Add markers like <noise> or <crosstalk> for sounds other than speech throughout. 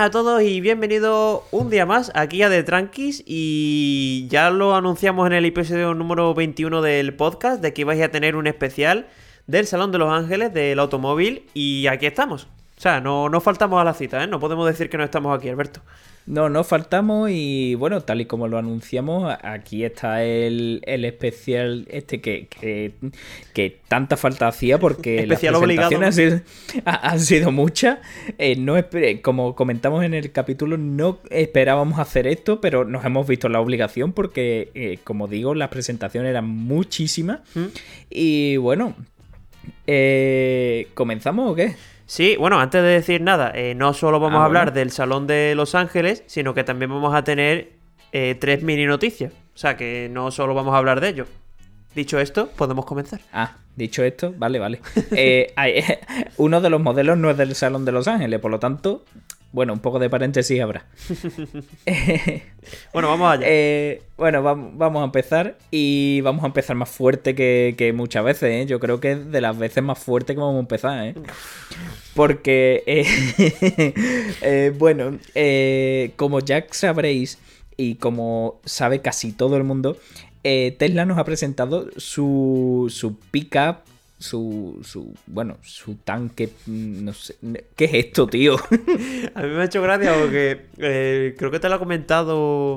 buenas a todos y bienvenidos un día más aquí a The Tranquis y ya lo anunciamos en el episodio número 21 del podcast de que vais a tener un especial del Salón de los Ángeles del automóvil y aquí estamos. O sea, no, no faltamos a la cita, ¿eh? No podemos decir que no estamos aquí, Alberto. No, no faltamos y bueno, tal y como lo anunciamos, aquí está el, especial este que, que, tanta falta hacía porque <laughs> las presentaciones han sido, muchas. Eh, no como comentamos en el capítulo, no esperábamos hacer esto, pero nos hemos visto la obligación porque, eh, como digo, las presentaciones eran muchísimas. ¿Mm? Y bueno, eh, ¿comenzamos o qué? Sí, bueno, antes de decir nada, eh, no solo vamos ah, a hablar del Salón de Los Ángeles, sino que también vamos a tener eh, tres mini noticias. O sea, que no solo vamos a hablar de ello. Dicho esto, podemos comenzar. Ah, dicho esto, vale, vale. <laughs> Eh, <laughs> uno de los modelos no es del Salón de Los Ángeles, por lo tanto, bueno, un poco de paréntesis habrá. bueno, vamos allá. <laughs> Eh, bueno, vamos a empezar y vamos a empezar más fuerte que, muchas veces. ¿eh? Yo creo que es de las veces más fuertes que vamos a empezar. ¿eh? Porque, eh, <laughs> bueno, como ya sabréis y como sabe casi todo el mundo, Tesla nos ha presentado su, su pickup su, su, bueno, su tanque, mm, no sé, ¿qué es esto, tío? <laughs> A mí me ha hecho gracia porque eh, creo que te lo ha comentado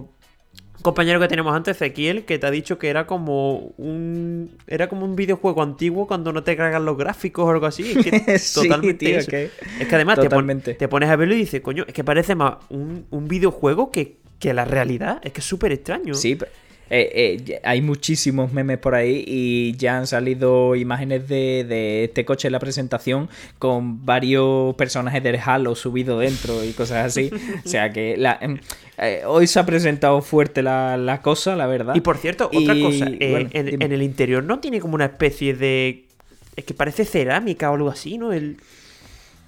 un compañero que tenemos antes, Ezequiel, que te ha dicho que era como un era como un videojuego antiguo cuando no te cargan los gráficos o algo así. Es que <laughs> totalmente tío, Es que además te, pones a verlo y dices, coño, es que parece más un, un videojuego que, que la realidad. Es que es súper extraño. Sí, pero eh, eh, hay muchísimos memes por ahí y ya han salido imágenes de, este coche en la presentación con varios personajes del Halo subidos dentro y cosas así. <laughs> o sea que em, eh, hoy se ha presentado fuerte la, cosa, la verdad. Y por cierto, otra cosa, en, en, el interior no tiene como una especie de... Es que parece cerámica o algo así, ¿no? El...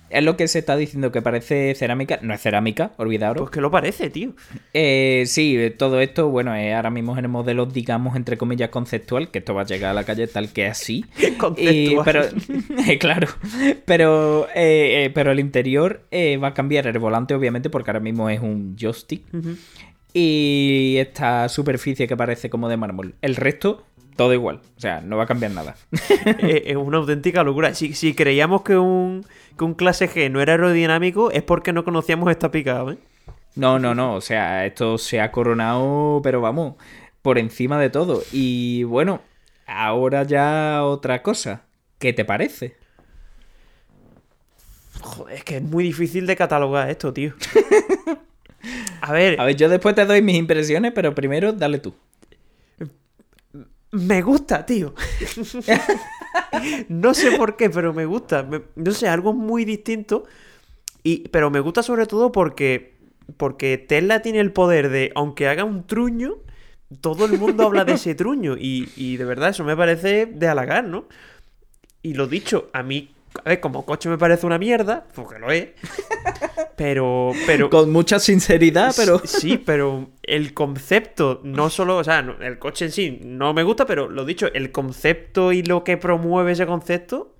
Es lo que se está diciendo que parece cerámica. No es cerámica, olvidaros. Pues que lo parece, tío. Eh, sí, todo esto, bueno, ahora mismo en el modelo, digamos, entre comillas, conceptual, que esto va a llegar a la calle tal que así. <laughs> conceptual. pero, <laughs> eh, claro. Pero, eh, pero el interior va a cambiar el volante, obviamente, porque ahora mismo es un joystick. Y esta superficie que parece como de mármol. El resto todo igual. O sea, no va a cambiar nada. <laughs> es una auténtica locura. Si, creíamos que un, que un clase G no era aerodinámico, es porque no conocíamos esta picada, ¿eh? No, no, no. O sea, esto se ha coronado, pero vamos, por encima de todo. Y bueno, ahora ya otra cosa. ¿Qué te parece? Joder, es que es muy difícil de catalogar esto, tío. <laughs> A ver. A ver, yo después te doy mis impresiones, pero primero dale tú. Me gusta, tío. no sé por qué, pero me gusta. no sé, algo muy distinto. Y, pero me gusta sobre todo porque, porque Tesla tiene el poder de, aunque haga un truño, todo el mundo habla de ese truño. Y, y de verdad, eso me parece de halagar, ¿no? Y lo dicho, a mí a ver, como coche me parece una mierda, porque lo es. <laughs> Pero, pero. Con mucha sinceridad, pero. Sí, <laughs> pero el concepto, no solo. O sea, el coche en sí no me gusta, pero lo dicho, el concepto y lo que promueve ese concepto,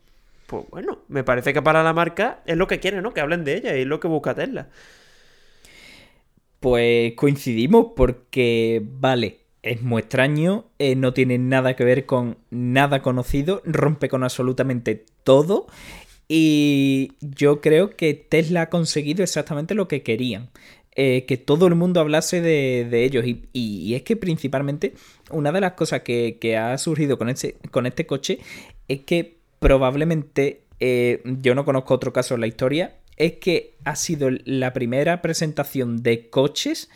pues bueno, me parece que para la marca es lo que quiere, ¿no? Que hablen de ella y es lo que busca Tesla. Pues coincidimos porque, vale, es muy extraño, eh, no tiene nada que ver con nada conocido, rompe con absolutamente todo y yo creo que Tesla ha conseguido exactamente lo que querían. Eh, que todo el mundo hablase de, ellos. Y, es que principalmente una de las cosas que, ha surgido con este, con este coche es que probablemente, eh, yo no conozco otro caso en la historia, es que ha sido la primera presentación de coches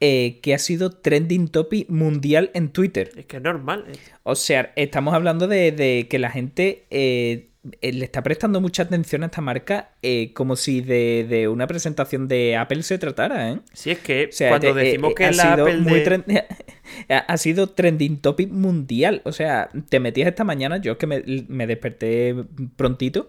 eh, que ha sido trending topic mundial en Twitter. Es que es normal. Eh. O sea, estamos hablando de, que la gente eh, le está prestando mucha atención a esta marca como si de, una presentación de Apple se tratara, ¿eh? Sí, es que cuando decimos que la Apple ha sido trending topic mundial. O sea, te metías esta mañana, yo es que me, me desperté prontito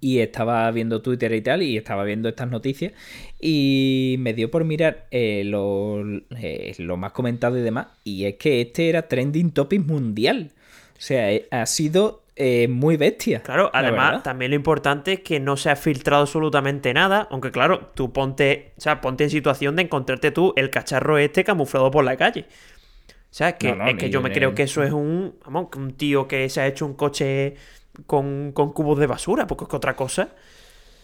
y estaba viendo Twitter y tal, y estaba viendo estas noticias, y me dio por mirar eh, eh, lo, más comentado y demás, y es que este era trending topic mundial. O sea, eh, ha sido eh, muy bestia. Claro, además, también lo importante es que no se ha filtrado absolutamente nada. Aunque, claro, tú ponte, o sea, ponte en situación de encontrarte tú el cacharro este camuflado por la calle. O sea, que, es que yo me creo que eso es un, vamos, un tío que se ha hecho un coche con, con cubos de basura, porque es que otra cosa.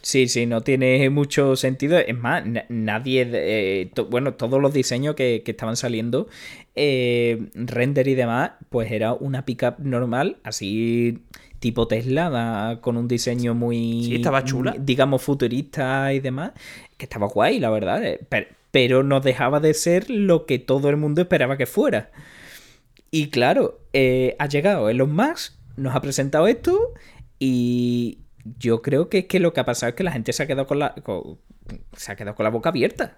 Sí, sí, no tiene mucho sentido. Es más, nadie, eh, bueno, todos los diseños que, estaban saliendo, eh, render y demás, pues era una pickup normal, así tipo Tesla, con un diseño muy... Sí, estaba chula. Digamos, futurista y demás, que estaba guay, la verdad. Eh, pero, no dejaba de ser lo que todo el mundo esperaba que fuera. Y claro, ha llegado Elon Musk, nos ha presentado esto y, yo creo que es que lo que ha pasado es que la gente se ha quedado con la, se ha quedado con la boca abierta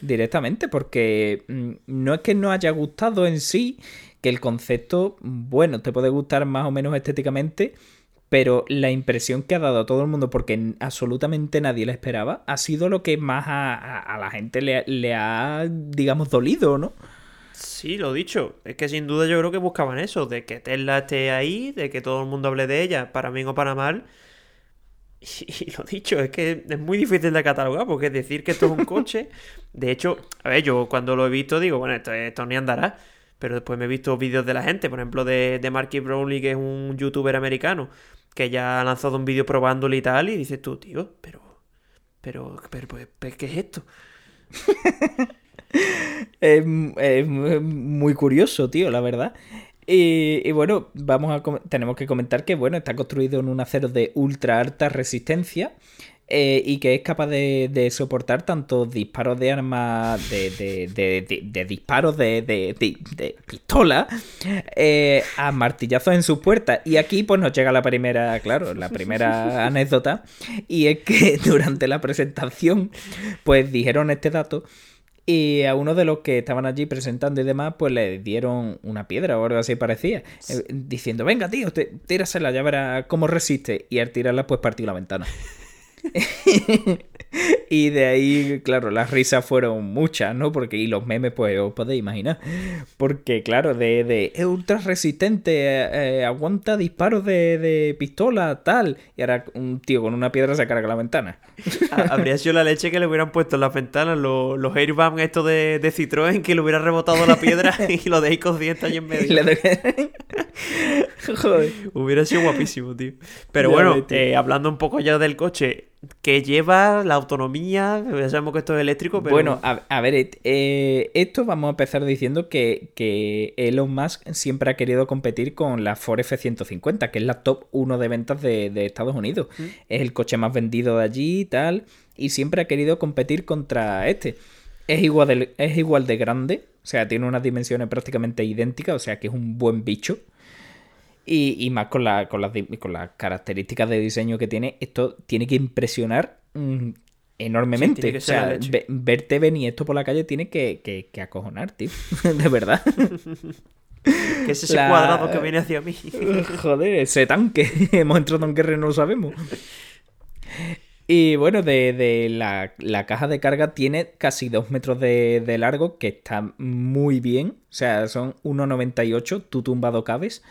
directamente, porque mm, no es que no haya gustado en sí, que el concepto, bueno, te puede gustar más o menos estéticamente, pero la impresión que ha dado a todo el mundo, porque absolutamente nadie la esperaba, ha sido lo que más a, la gente le, le, ha, digamos, dolido, ¿no? Sí, lo dicho. Es que sin duda yo creo que buscaban eso, de que Tesla esté ahí, de que todo el mundo hable de ella, para bien o para mal, <laughs> Y, lo dicho, es que es muy difícil de catalogar porque decir que esto es un coche. De hecho, a ver, yo cuando lo he visto digo, bueno, esto, esto ni andará. Pero después me he visto vídeos de la gente, por ejemplo, de, de Marky Brownlee, que es un youtuber americano, que ya ha lanzado un vídeo probándolo y tal, y dices tú, tío, pero. Pero, pero, pues, ¿qué es esto? <laughs> es, es muy curioso, tío, la verdad. Y, bueno, vamos a tenemos que comentar que bueno, está construido en un acero de ultra alta resistencia. Eh, y que es capaz de, soportar tanto disparos de armas, de, de disparos de, pistola, eh, a martillazos en sus puertas. Y aquí pues nos llega la primera, claro, la primera <laughs> anécdota, y es que <laughs> durante la presentación pues dijeron este dato y a uno de los que estaban allí presentando y demás, pues le dieron una piedra o algo así parecía. Eh, diciendo, venga, tío, tírasela, ya verás cómo resiste. Y al tirarla, pues partió la ventana. <laughs> <laughs> y de ahí, claro, las risas fueron muchas, ¿no? Porque, y los memes, pues os podéis imaginar. Porque, claro, de, de es ultra resistente, eh, aguanta disparos de, de, pistola, tal. Y ahora un tío con una piedra se carga la ventana. Habría sido la leche que le hubieran puesto en las ventanas los, los airbags estos de, de Citroën que le hubiera rebotado la piedra <laughs> y lo deis consciente ahí en medio. <laughs> Joder. Hubiera sido guapísimo, tío. Pero bueno, eh, hablando un poco ya del coche, que lleva la autonomía, ya sabemos que esto es eléctrico, pero... Bueno, a, ver, eh, esto vamos a empezar diciendo que, que, Elon Musk siempre ha querido competir con la Ford F-150, que es la top 1 de ventas de, Estados Unidos. Mm. Es el coche más vendido de allí y tal, y siempre ha querido competir contra este. Es igual de, es igual de grande, o sea, tiene unas dimensiones prácticamente idénticas, o sea que es un buen bicho. Y, más con, la, con, las, con las características de diseño que tiene, esto tiene que impresionar mm, enormemente. o sea, verte venir esto por la calle tiene que, que, acojonar, tío. <laughs> de verdad. <laughs> ¿Qué es ese cuadrado que viene hacia mí? <laughs> Joder, ese tanque. Hemos entrado en guerra y no lo sabemos. Y bueno, de, la, caja de carga tiene casi 2 metros de, de, largo, que está muy bien. O sea, son 1,98, tú tumbado cabes.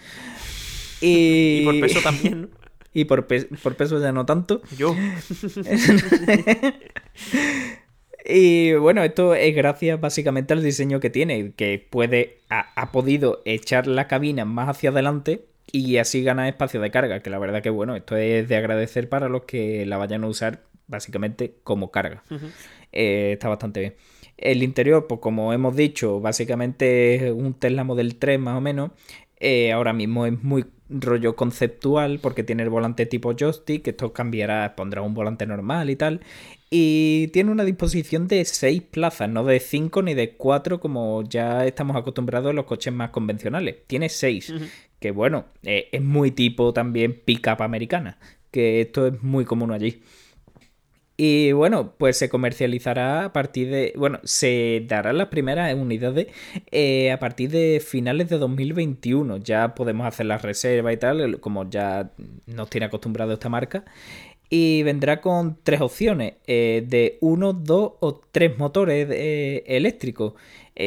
Y, por peso también, <laughs> Y por, por peso ya no tanto. Yo. <laughs> y bueno, esto es gracias básicamente al diseño que tiene, que puede, ha, podido echar la cabina más hacia adelante y así ganar espacio de carga, que la verdad que bueno, esto es de agradecer para los que la vayan a usar básicamente como carga. Eh, está bastante bien. El interior, pues como hemos dicho, básicamente es un Tesla Model 3 más o menos. Eh, ahora mismo es muy rollo conceptual porque tiene el volante tipo joystick, esto cambiará, pondrá un volante normal y tal. Y tiene una disposición de 6 plazas, no de 5 ni de 4 como ya estamos acostumbrados a los coches más convencionales. Tiene 6, que bueno, eh, es muy tipo también pickup americana, que esto es muy común allí. Y bueno, pues se comercializará a partir de. Bueno, se darán las primeras unidades eh, a partir de finales de 2021. Ya podemos hacer la reserva y tal, como ya nos tiene acostumbrado esta marca. Y vendrá con tres opciones: eh, de uno, dos o tres motores eh, eléctricos,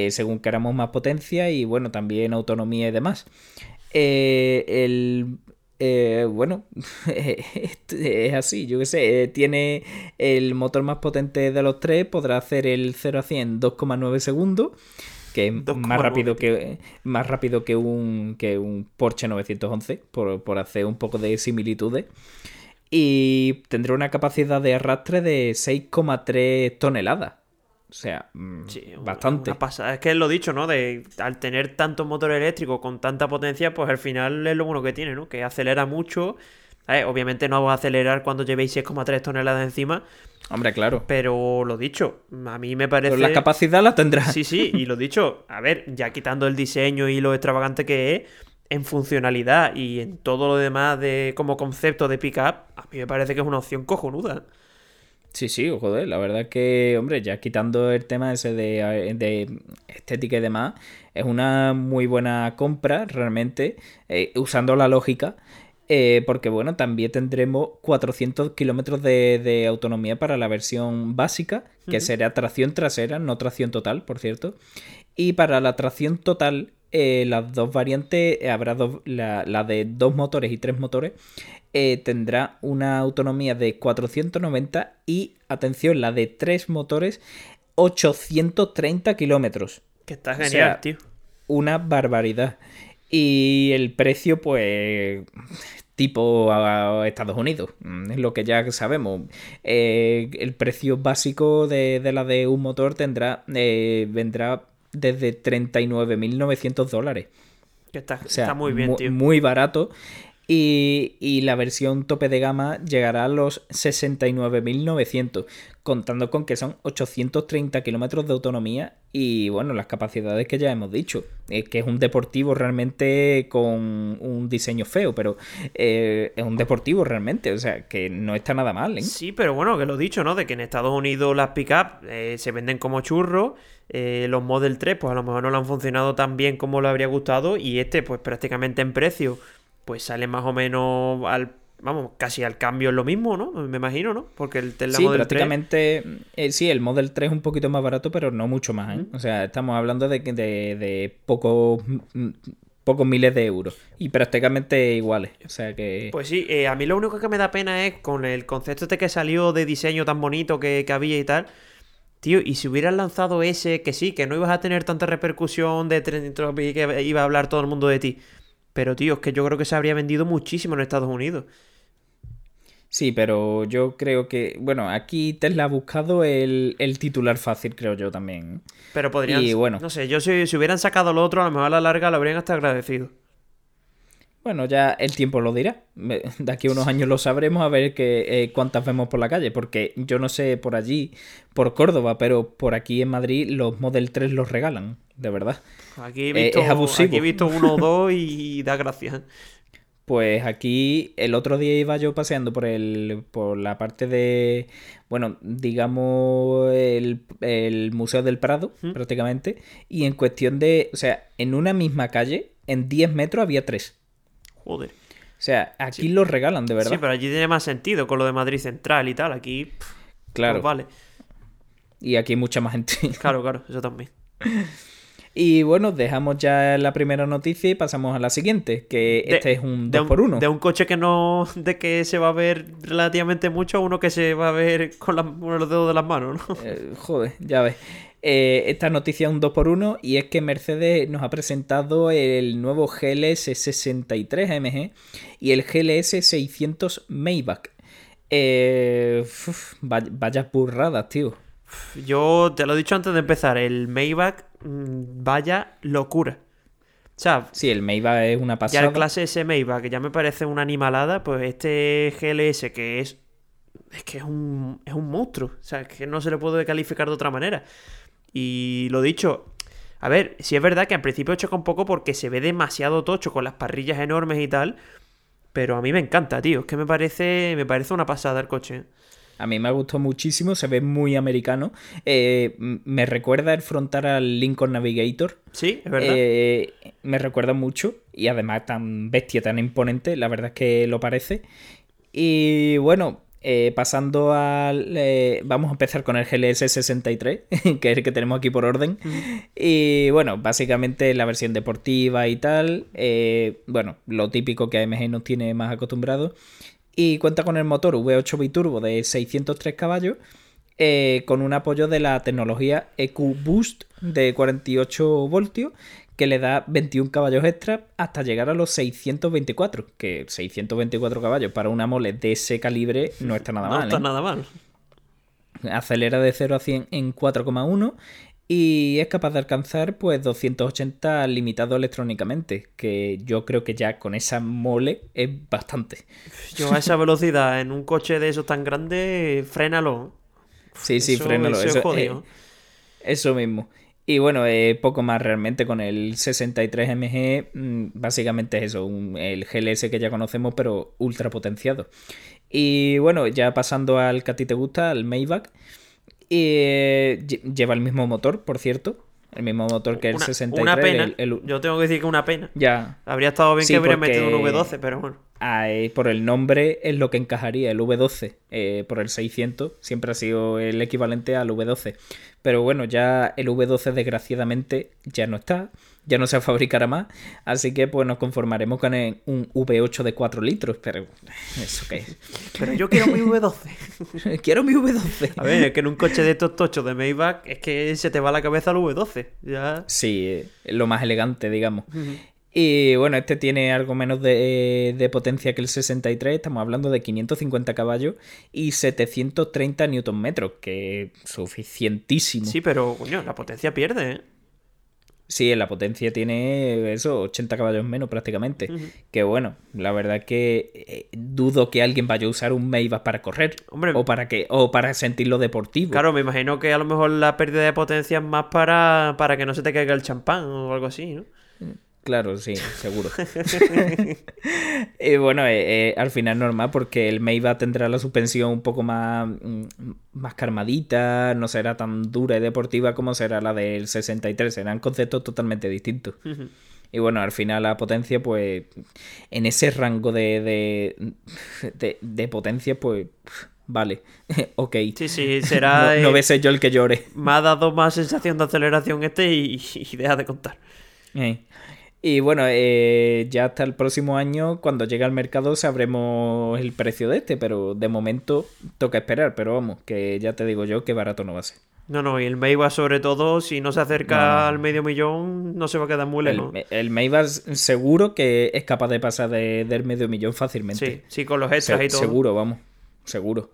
según queramos más potencia y bueno, también autonomía y demás. el, eh, bueno, <laughs> es así, yo qué sé, eh, tiene el motor más potente de los tres, podrá hacer el 0 a 100 en 2,9 segundos, que es más rápido que, más rápido que un, que un Porsche 911, por, por hacer un poco de similitudes. Y tendrá una capacidad de arrastre de 6,3 toneladas. O sea, mm, bastante. Es que es lo dicho, ¿no? De al tener tanto motor eléctrico con tanta potencia, pues al final es lo bueno que tiene, ¿no? Que acelera mucho. obviamente no va a acelerar cuando llevéis 6,3 toneladas encima. Hombre, claro. Pero lo dicho, a mí me parece. Pero la capacidad la tendrá. Sí, sí, y lo dicho, a ver, ya quitando el diseño y lo extravagante que es, en funcionalidad y en todo lo demás de como concepto de pickup, a mí me parece que es una opción cojonuda. Sí, sí, joder, la verdad que, hombre, ya quitando el tema ese de, estética y demás, es una muy buena compra realmente, eh, usando la lógica, eh, porque bueno, también tendremos 400 kilómetros de, autonomía para la versión básica, que será tracción trasera, no tracción total, por cierto, y para la tracción total eh, las dos variantes, habrá dos, la, la, de dos motores y tres motores, eh, tendrá una autonomía de 490 y, atención, la de tres motores, 830 kilómetros. Que está genial, tío. Una barbaridad. Y el precio, pues, tipo a Estados Unidos, mm, es lo que ya sabemos. Eh, el precio básico de, la de un motor tendrá eh, vendrá desde 39.900 dólares. Que está, está muy bien, tío. Muy barato. Y, la versión tope de gama llegará a los 69.900, contando con que son 830 kilómetros de autonomía y bueno, las capacidades que ya hemos dicho, es que es un deportivo realmente con un diseño feo, pero eh, es un deportivo realmente, o sea, que no está nada mal. ¿eh? Sí, pero bueno, que lo he dicho, ¿no? De que en Estados Unidos las pickup eh, se venden como churros, eh, los Model 3 pues a lo mejor no lo han funcionado tan bien como le habría gustado y este pues prácticamente en precio pues sale más o menos al vamos, casi al cambio es lo mismo, ¿no? Me imagino, ¿no? Porque el Tesla sí, prácticamente, eh, sí, el Model 3 es un poquito más barato, pero no mucho más, ¿eh? O sea, estamos hablando de, de, de pocos, pocos miles de euros. Y prácticamente iguales. O sea que... Pues sí, eh, a mí lo único que me da pena es con el concepto este que salió de diseño tan bonito que, que había y tal... Tío, y si hubieran lanzado ese, que sí, que no ibas a tener tanta repercusión de que iba a hablar todo el mundo de ti. Pero, tío, es que yo creo que se habría vendido muchísimo en Estados Unidos. Sí, pero yo creo que, bueno, aquí Tesla ha buscado el, titular fácil, creo yo también. Pero podrían, y, bueno. no sé, yo si, si, hubieran sacado lo otro, a lo mejor a la larga lo habrían hasta agradecido. Bueno, ya el tiempo lo dirá. De aquí a unos años lo sabremos a ver que, eh, cuántas vemos por la calle. Porque yo no sé por allí, por Córdoba, pero por aquí en Madrid los Model 3 los regalan, de verdad. Aquí he visto, Aquí he visto uno o dos y da gracias. Pues aquí el otro día iba yo paseando por el por la parte de, bueno, digamos el, Museo del Prado, prácticamente, y en cuestión de, o sea, en una misma calle, en 10 metros había tres. Joder. O sea, aquí los regalan, de verdad. Sí, pero allí tiene más sentido con lo de Madrid Central y tal. Aquí, claro. Pues vale. Y aquí hay mucha más gente. <laughs> Claro, claro, eso también. Y bueno, dejamos ya la primera noticia y pasamos a la siguiente, que este es un 2x1. De un coche que no. <laughs> de que se va a ver relativamente mucho a uno que se va a ver con, los dedos de las manos, ¿no? Eh, joder, ya ves. Eh, esta noticia es un 2x1 y es que Mercedes nos ha presentado el nuevo GLS 63 AMG y el GLS 600 Maybach. Eh, vaya burradas, tío. Yo te lo he dicho antes de empezar, el Maybach, mm, vaya locura. O sea, sí, el Maybach es una pasada. Ya el clase S Maybach, que ya me parece una animalada, pues este GLS que es. Es que es un, es un monstruo. O sea, que no se le puede calificar de otra manera. Y lo dicho, a ver, si es verdad que al principio choca un poco porque se ve demasiado tocho con las parrillas enormes y tal. Pero a mí me encanta, tío. Es que me parece, me parece una pasada el coche. A mí me gustó muchísimo, se ve muy americano. Eh, me recuerda el frontal al Lincoln Navigator. Sí, es verdad. Eh, me recuerda mucho y además tan bestia, tan imponente, la verdad es que lo parece. Y bueno, eh, pasando al... eh, vamos a empezar con el GLS 63, <laughs> que es el que tenemos aquí por orden. Y bueno, básicamente la versión deportiva y tal. eh, bueno, lo típico que AMG nos tiene más acostumbrado. Y cuenta con el motor V8 biturbo de 603 caballos. con un apoyo de la tecnología EQ Boost de 48 voltios que le da 21 caballos extra hasta llegar a los 624, que 624 caballos para una mole de ese calibre no está nada <laughs> no mal. está ¿eh? nada mal. Acelera de 0 a 100 en 4,1 y es capaz de alcanzar pues 280 limitado electrónicamente, que yo creo que ya con esa mole es bastante. Yo a esa <laughs> velocidad en un coche de esos tan grande, frénalo. Sí, sí, Eso- frénalo. eso es Eso, eh, eso mismo. Y bueno, eh, poco más realmente con el 63 MG, mm, básicamente es eso, un- el GLS que ya conocemos, pero ultra potenciado. Y bueno, ya pasando al que a ti te gusta, al Maybach, eh, lle- lleva el mismo motor, por cierto, el mismo motor que el una, 63. una pena. el- el- Yo tengo que decir que una pena. ya, Habría estado bien Sí, que hubiera porque- metido un V12, pero bueno. Ay, por el nombre es lo que encajaría, el V12, eh, por el 600, siempre ha sido el equivalente al V12. Pero bueno, ya el V12 desgraciadamente ya no está, ya no se fabricará más, así que pues nos conformaremos con el- un V8 de 4 litros, pero eso qué es. Pero yo quiero mi V12. <laughs> Quiero mi V12. A ver, es que en un coche de estos tochos de Maybach es que se te va a la cabeza el V12. Ya. Sí, eh, lo más elegante, digamos. Y bueno, este tiene algo menos de, de potencia que el 63, estamos hablando de 550 caballos y 730 Nm, que es suficientísimo. Sí, pero coño, la potencia pierde, ¿eh? Sí, la potencia tiene eso, 80 caballos menos prácticamente. Que bueno, la verdad es que eh, dudo que alguien vaya a usar un Maybach para correr. Hombre. o para que o para sentirlo deportivo. Claro, me imagino que a lo mejor la pérdida de potencia es más para, para que no se te caiga el champán o algo así, ¿no? Claro, sí, seguro. <laughs> <laughs> y bueno, eh, eh, al final normal porque el Maybach tendrá la suspensión un poco más, mm, más carmadita, no será tan dura y deportiva como será la del 63, serán conceptos totalmente distintos. Y bueno, al final la potencia, pues, en ese rango de, de, de, de potencia, pues, vale, <laughs> ok. Sí, sí, será... no, no eh, yo el que llore. Me ha dado más sensación de aceleración este y, y deja de contar. Eh. Y bueno, eh, ya hasta el próximo año, cuando llegue al mercado, sabremos el precio de este, pero de momento toca esperar, pero vamos, que ya te digo yo que barato no va a ser. No, no, y el Maybach sobre todo, si no se acerca No, no. al medio millón, no se va a quedar muy El, lejos. el Maybach seguro que es capaz de pasar de, del medio millón fácilmente. Sí, sí, con los extras Se- y todo. seguro, vamos, seguro.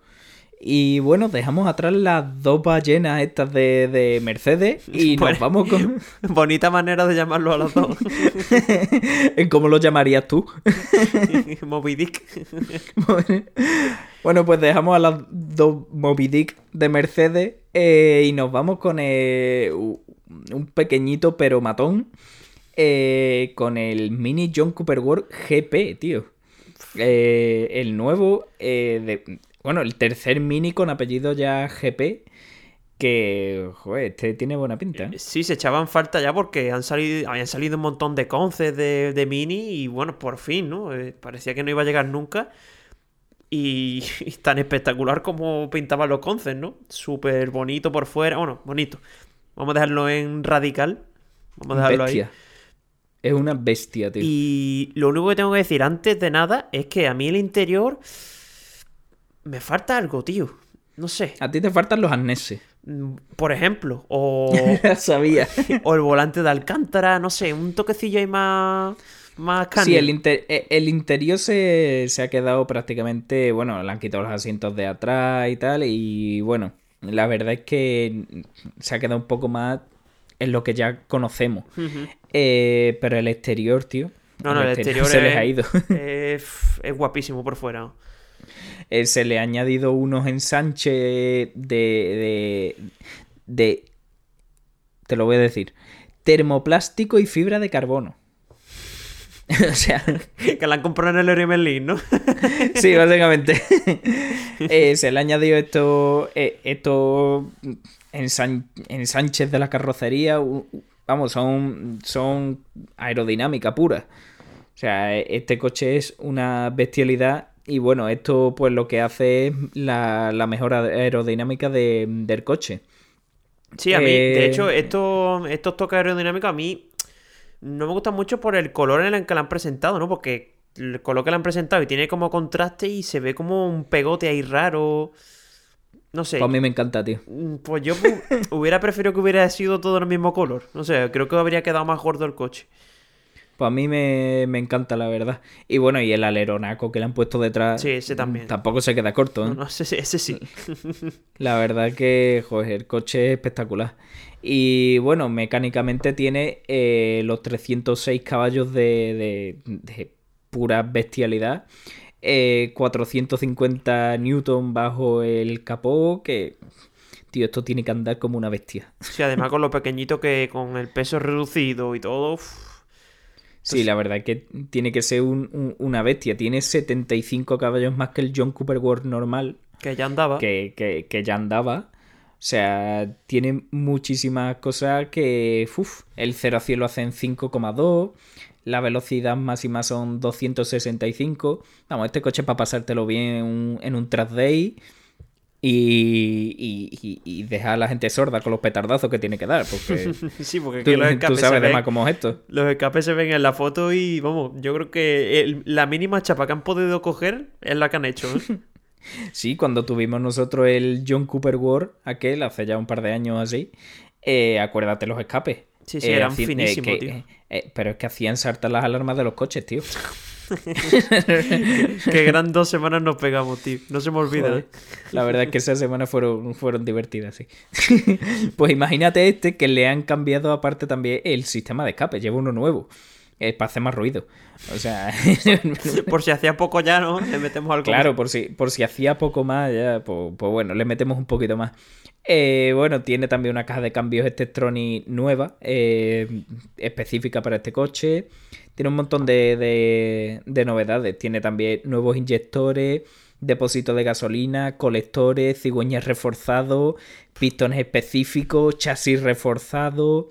Y bueno, dejamos atrás las dos ballenas estas de, de Mercedes y Bueno. <laughs> nos vamos con... <laughs> Bonita manera de llamarlo a los dos. <laughs> ¿Cómo lo llamarías tú? Moby Dick. bueno, pues dejamos a las dos Moby Dick de Mercedes eh, y nos vamos con eh, un pequeñito pero matón eh, con el Mini John Cooper World GP, tío. Eh, el nuevo, eh, de- bueno, el tercer Mini con apellido ya GP. Que, joder, este tiene buena pinta. ¿eh? Sí, se echaban falta ya porque han salido, habían salido un montón de conces de, de Mini y bueno, por fin, ¿no? Eh, parecía que no iba a llegar nunca. Y, <laughs> y tan espectacular como pintaban los conces, ¿no? Súper bonito por fuera. Bueno, bonito. Vamos a dejarlo en radical. Vamos a dejarlo Bestia. ahí. Es una bestia, tío. Y lo único que tengo que decir antes de nada es que a mí el interior me falta algo, tío. No sé. A ti te faltan los arneses. Mm, Por ejemplo, o, <laughs> Sabía. <laughs> o el volante de Alcántara, no sé, un toquecillo ahí más, más Sí, canio. el, inter- eh, el interior se, se ha quedado prácticamente, bueno, le han quitado los asientos de atrás y tal, y bueno, la verdad es que se ha quedado un poco más en lo que ya conocemos. Eh, pero el exterior, tío. No, no, el exterior <laughs> se es, les ha ido. es, es guapísimo por fuera. Eh, se le ha añadido unos ensanches de, de, de... Te lo voy a decir. Termoplástico y fibra de carbono. <laughs> o sea... que la han comprado en el Leroy Merlin, ¿no? <laughs> Sí, básicamente. <laughs> Eh, se le ha añadido estos eh, estos ensan- ensanches de la carrocería. Vamos, son, son aerodinámica pura. O sea, este coche es una bestialidad y bueno, esto pues lo que hace es la, la mejora aerodinámica de- del coche. Sí, a mí, de Eh, hecho, estos, estos toques aerodinámicos a mí no me gustan mucho por el color en el que la han presentado, ¿no? Porque el color que la han presentado y tiene como contraste y se ve como un pegote ahí raro. No sé. Pues a mí me encanta, tío. Mm, Pues yo hu- <laughs> hubiera preferido que hubiera sido todo el mismo color. No sé, creo que habría quedado más gordo el coche. Pues a mí me, me encanta, la verdad. Y bueno, y el aleronaco que le han puesto detrás. Sí, ese también. Tampoco se queda corto, ¿eh? No, no, ese, ese sí. <laughs> La verdad que, joder, el coche es espectacular. Y bueno, mecánicamente tiene eh, los 306 caballos de, de- de pura bestialidad. Eh, 450 newton bajo el capó, que... Tío, esto tiene que andar como una bestia. Sí, además con lo pequeñito que con el peso reducido y todo. Sí, la verdad que tiene que ser un- un- una bestia. Tiene 75 caballos más que el John Cooper World normal. que ya andaba. que, que- que ya andaba. O sea, tiene muchísimas cosas que. Uf, el 0 a 100 lo hace en 5,2. La velocidad máxima son 265. Vamos, este coche es para pasártelo bien en un, en un track day. Y, y, y- dejar a la gente sorda con los petardazos que tiene que dar. Porque <laughs> Sí, porque tú, los tú escapes se sabes de ven- más cómo es esto. Los escapes se ven en la foto y vamos, yo creo que el- la mínima chapa que han podido coger es la que han hecho. ¿eh? <laughs> Sí, cuando tuvimos nosotros el John Cooper World, aquel, hace ya un par de años así, eh, acuérdate los escapes. Sí, sí, Eh, eran hacían- eh, finísimos, tío. eh, pero es que hacían saltar las alarmas de los coches, tío. <laughs> <laughs> Qué gran dos semanas nos pegamos, tío. No se me olvida. Joder. ¿eh? La verdad es que esas semanas fueron, fueron divertidas, sí. <laughs> pues imagínate este que le han cambiado aparte también el sistema de escape, lleva uno nuevo. Eh, para hacer más ruido. O sea, <laughs> Por si hacía poco ya, ¿no? Le metemos algo. Claro, por si, por si hacía poco más, ya, pues, pues bueno, le metemos un poquito más. Eh, bueno, tiene también una caja de cambios Steptronic nueva, eh, específica para este coche. Tiene un montón de, de- de novedades. Tiene también nuevos inyectores, depósitos de gasolina, colectores, cigüeñas reforzados, pistones específicos, chasis reforzado.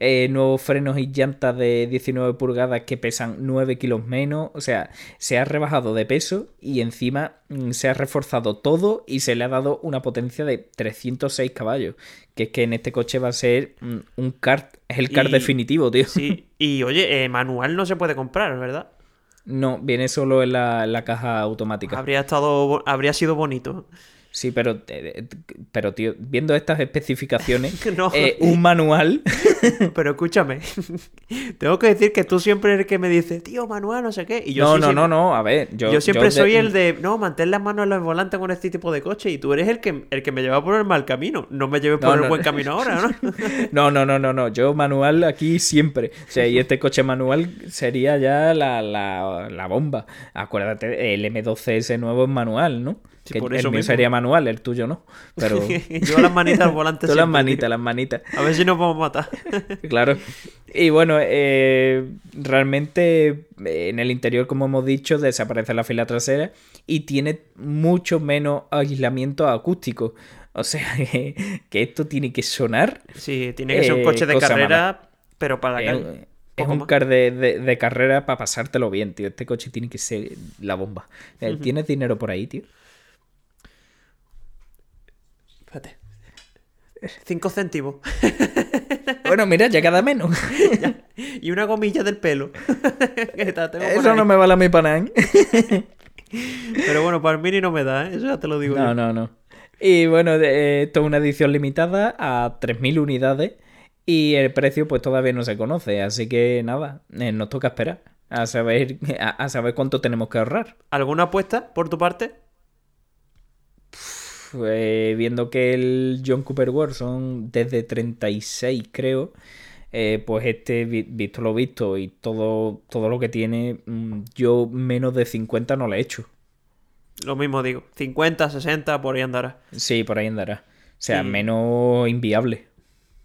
Eh, nuevos frenos y llantas de 19 pulgadas que pesan 9 kilos menos. O sea, se ha rebajado de peso y encima mm, se ha reforzado todo y se le ha dado una potencia de 306 caballos. Que es que en este coche va a ser mm, un kart, es el kart Y- definitivo, tío. Sí, y oye, eh, manual no se puede comprar, ¿verdad? No, viene solo en la, en la caja automática. Habría estado, habría sido bonito. Sí, pero, eh, pero tío, viendo estas especificaciones, <laughs> No. eh, un manual. <laughs> Pero escúchame, <laughs> tengo que decir que tú siempre eres el que me dice, tío, manual, no sé qué. Y yo no, sí no, siempre- no, no, a ver. Yo, Yo, siempre soy el de, no, mantén las manos en el volante con este tipo de coche. Y tú eres el que, el que me lleva por el mal camino. No me lleves No, por el no. buen camino ahora, ¿no? No, no, no, no, no. Yo manual aquí siempre. O sea, y este coche manual sería ya la, la, la bomba. Acuérdate, el M12S nuevo es manual, ¿no? Sí, que por el mío mismo. sería manual, el tuyo no. Pero. <laughs> Llevo las manitas al volante <laughs> las manitas, tío. las manitas. A ver si nos vamos a matar. <laughs> Claro. Y bueno, eh, realmente eh, en el interior, como hemos dicho, desaparece la fila trasera y tiene mucho menos aislamiento acústico. O sea, que, que esto tiene que sonar. Sí, tiene que ser un Eh, coche de carrera, pero para la Es, un car de, de- de carrera para pasártelo bien, tío. Este coche tiene que ser la bomba. ¿Tienes dinero por ahí, tío? Espérate. Cinco céntimos. <laughs> Bueno, mira, ya queda menos. <laughs> y una gomilla del pelo. <laughs> Tengo Eso no me vale a mí para nada. Pero bueno, para el mini no me da, ¿eh? Eso ya te lo digo No, yo. no, no. Y bueno, eh, esto es una edición limitada a 3.000 unidades y el precio pues todavía no se conoce, así que nada, eh, nos toca esperar a saber, a, a saber cuánto tenemos que ahorrar. ¿Alguna apuesta por tu parte? Eh, viendo que el John Cooper World son desde 36 creo, eh, pues este, vi- visto lo visto y todo, todo lo que tiene, mm, yo menos de 50 no le he hecho. Lo mismo digo. 50, 60, por ahí andará. Sí, por ahí andará. O sea, menos inviable.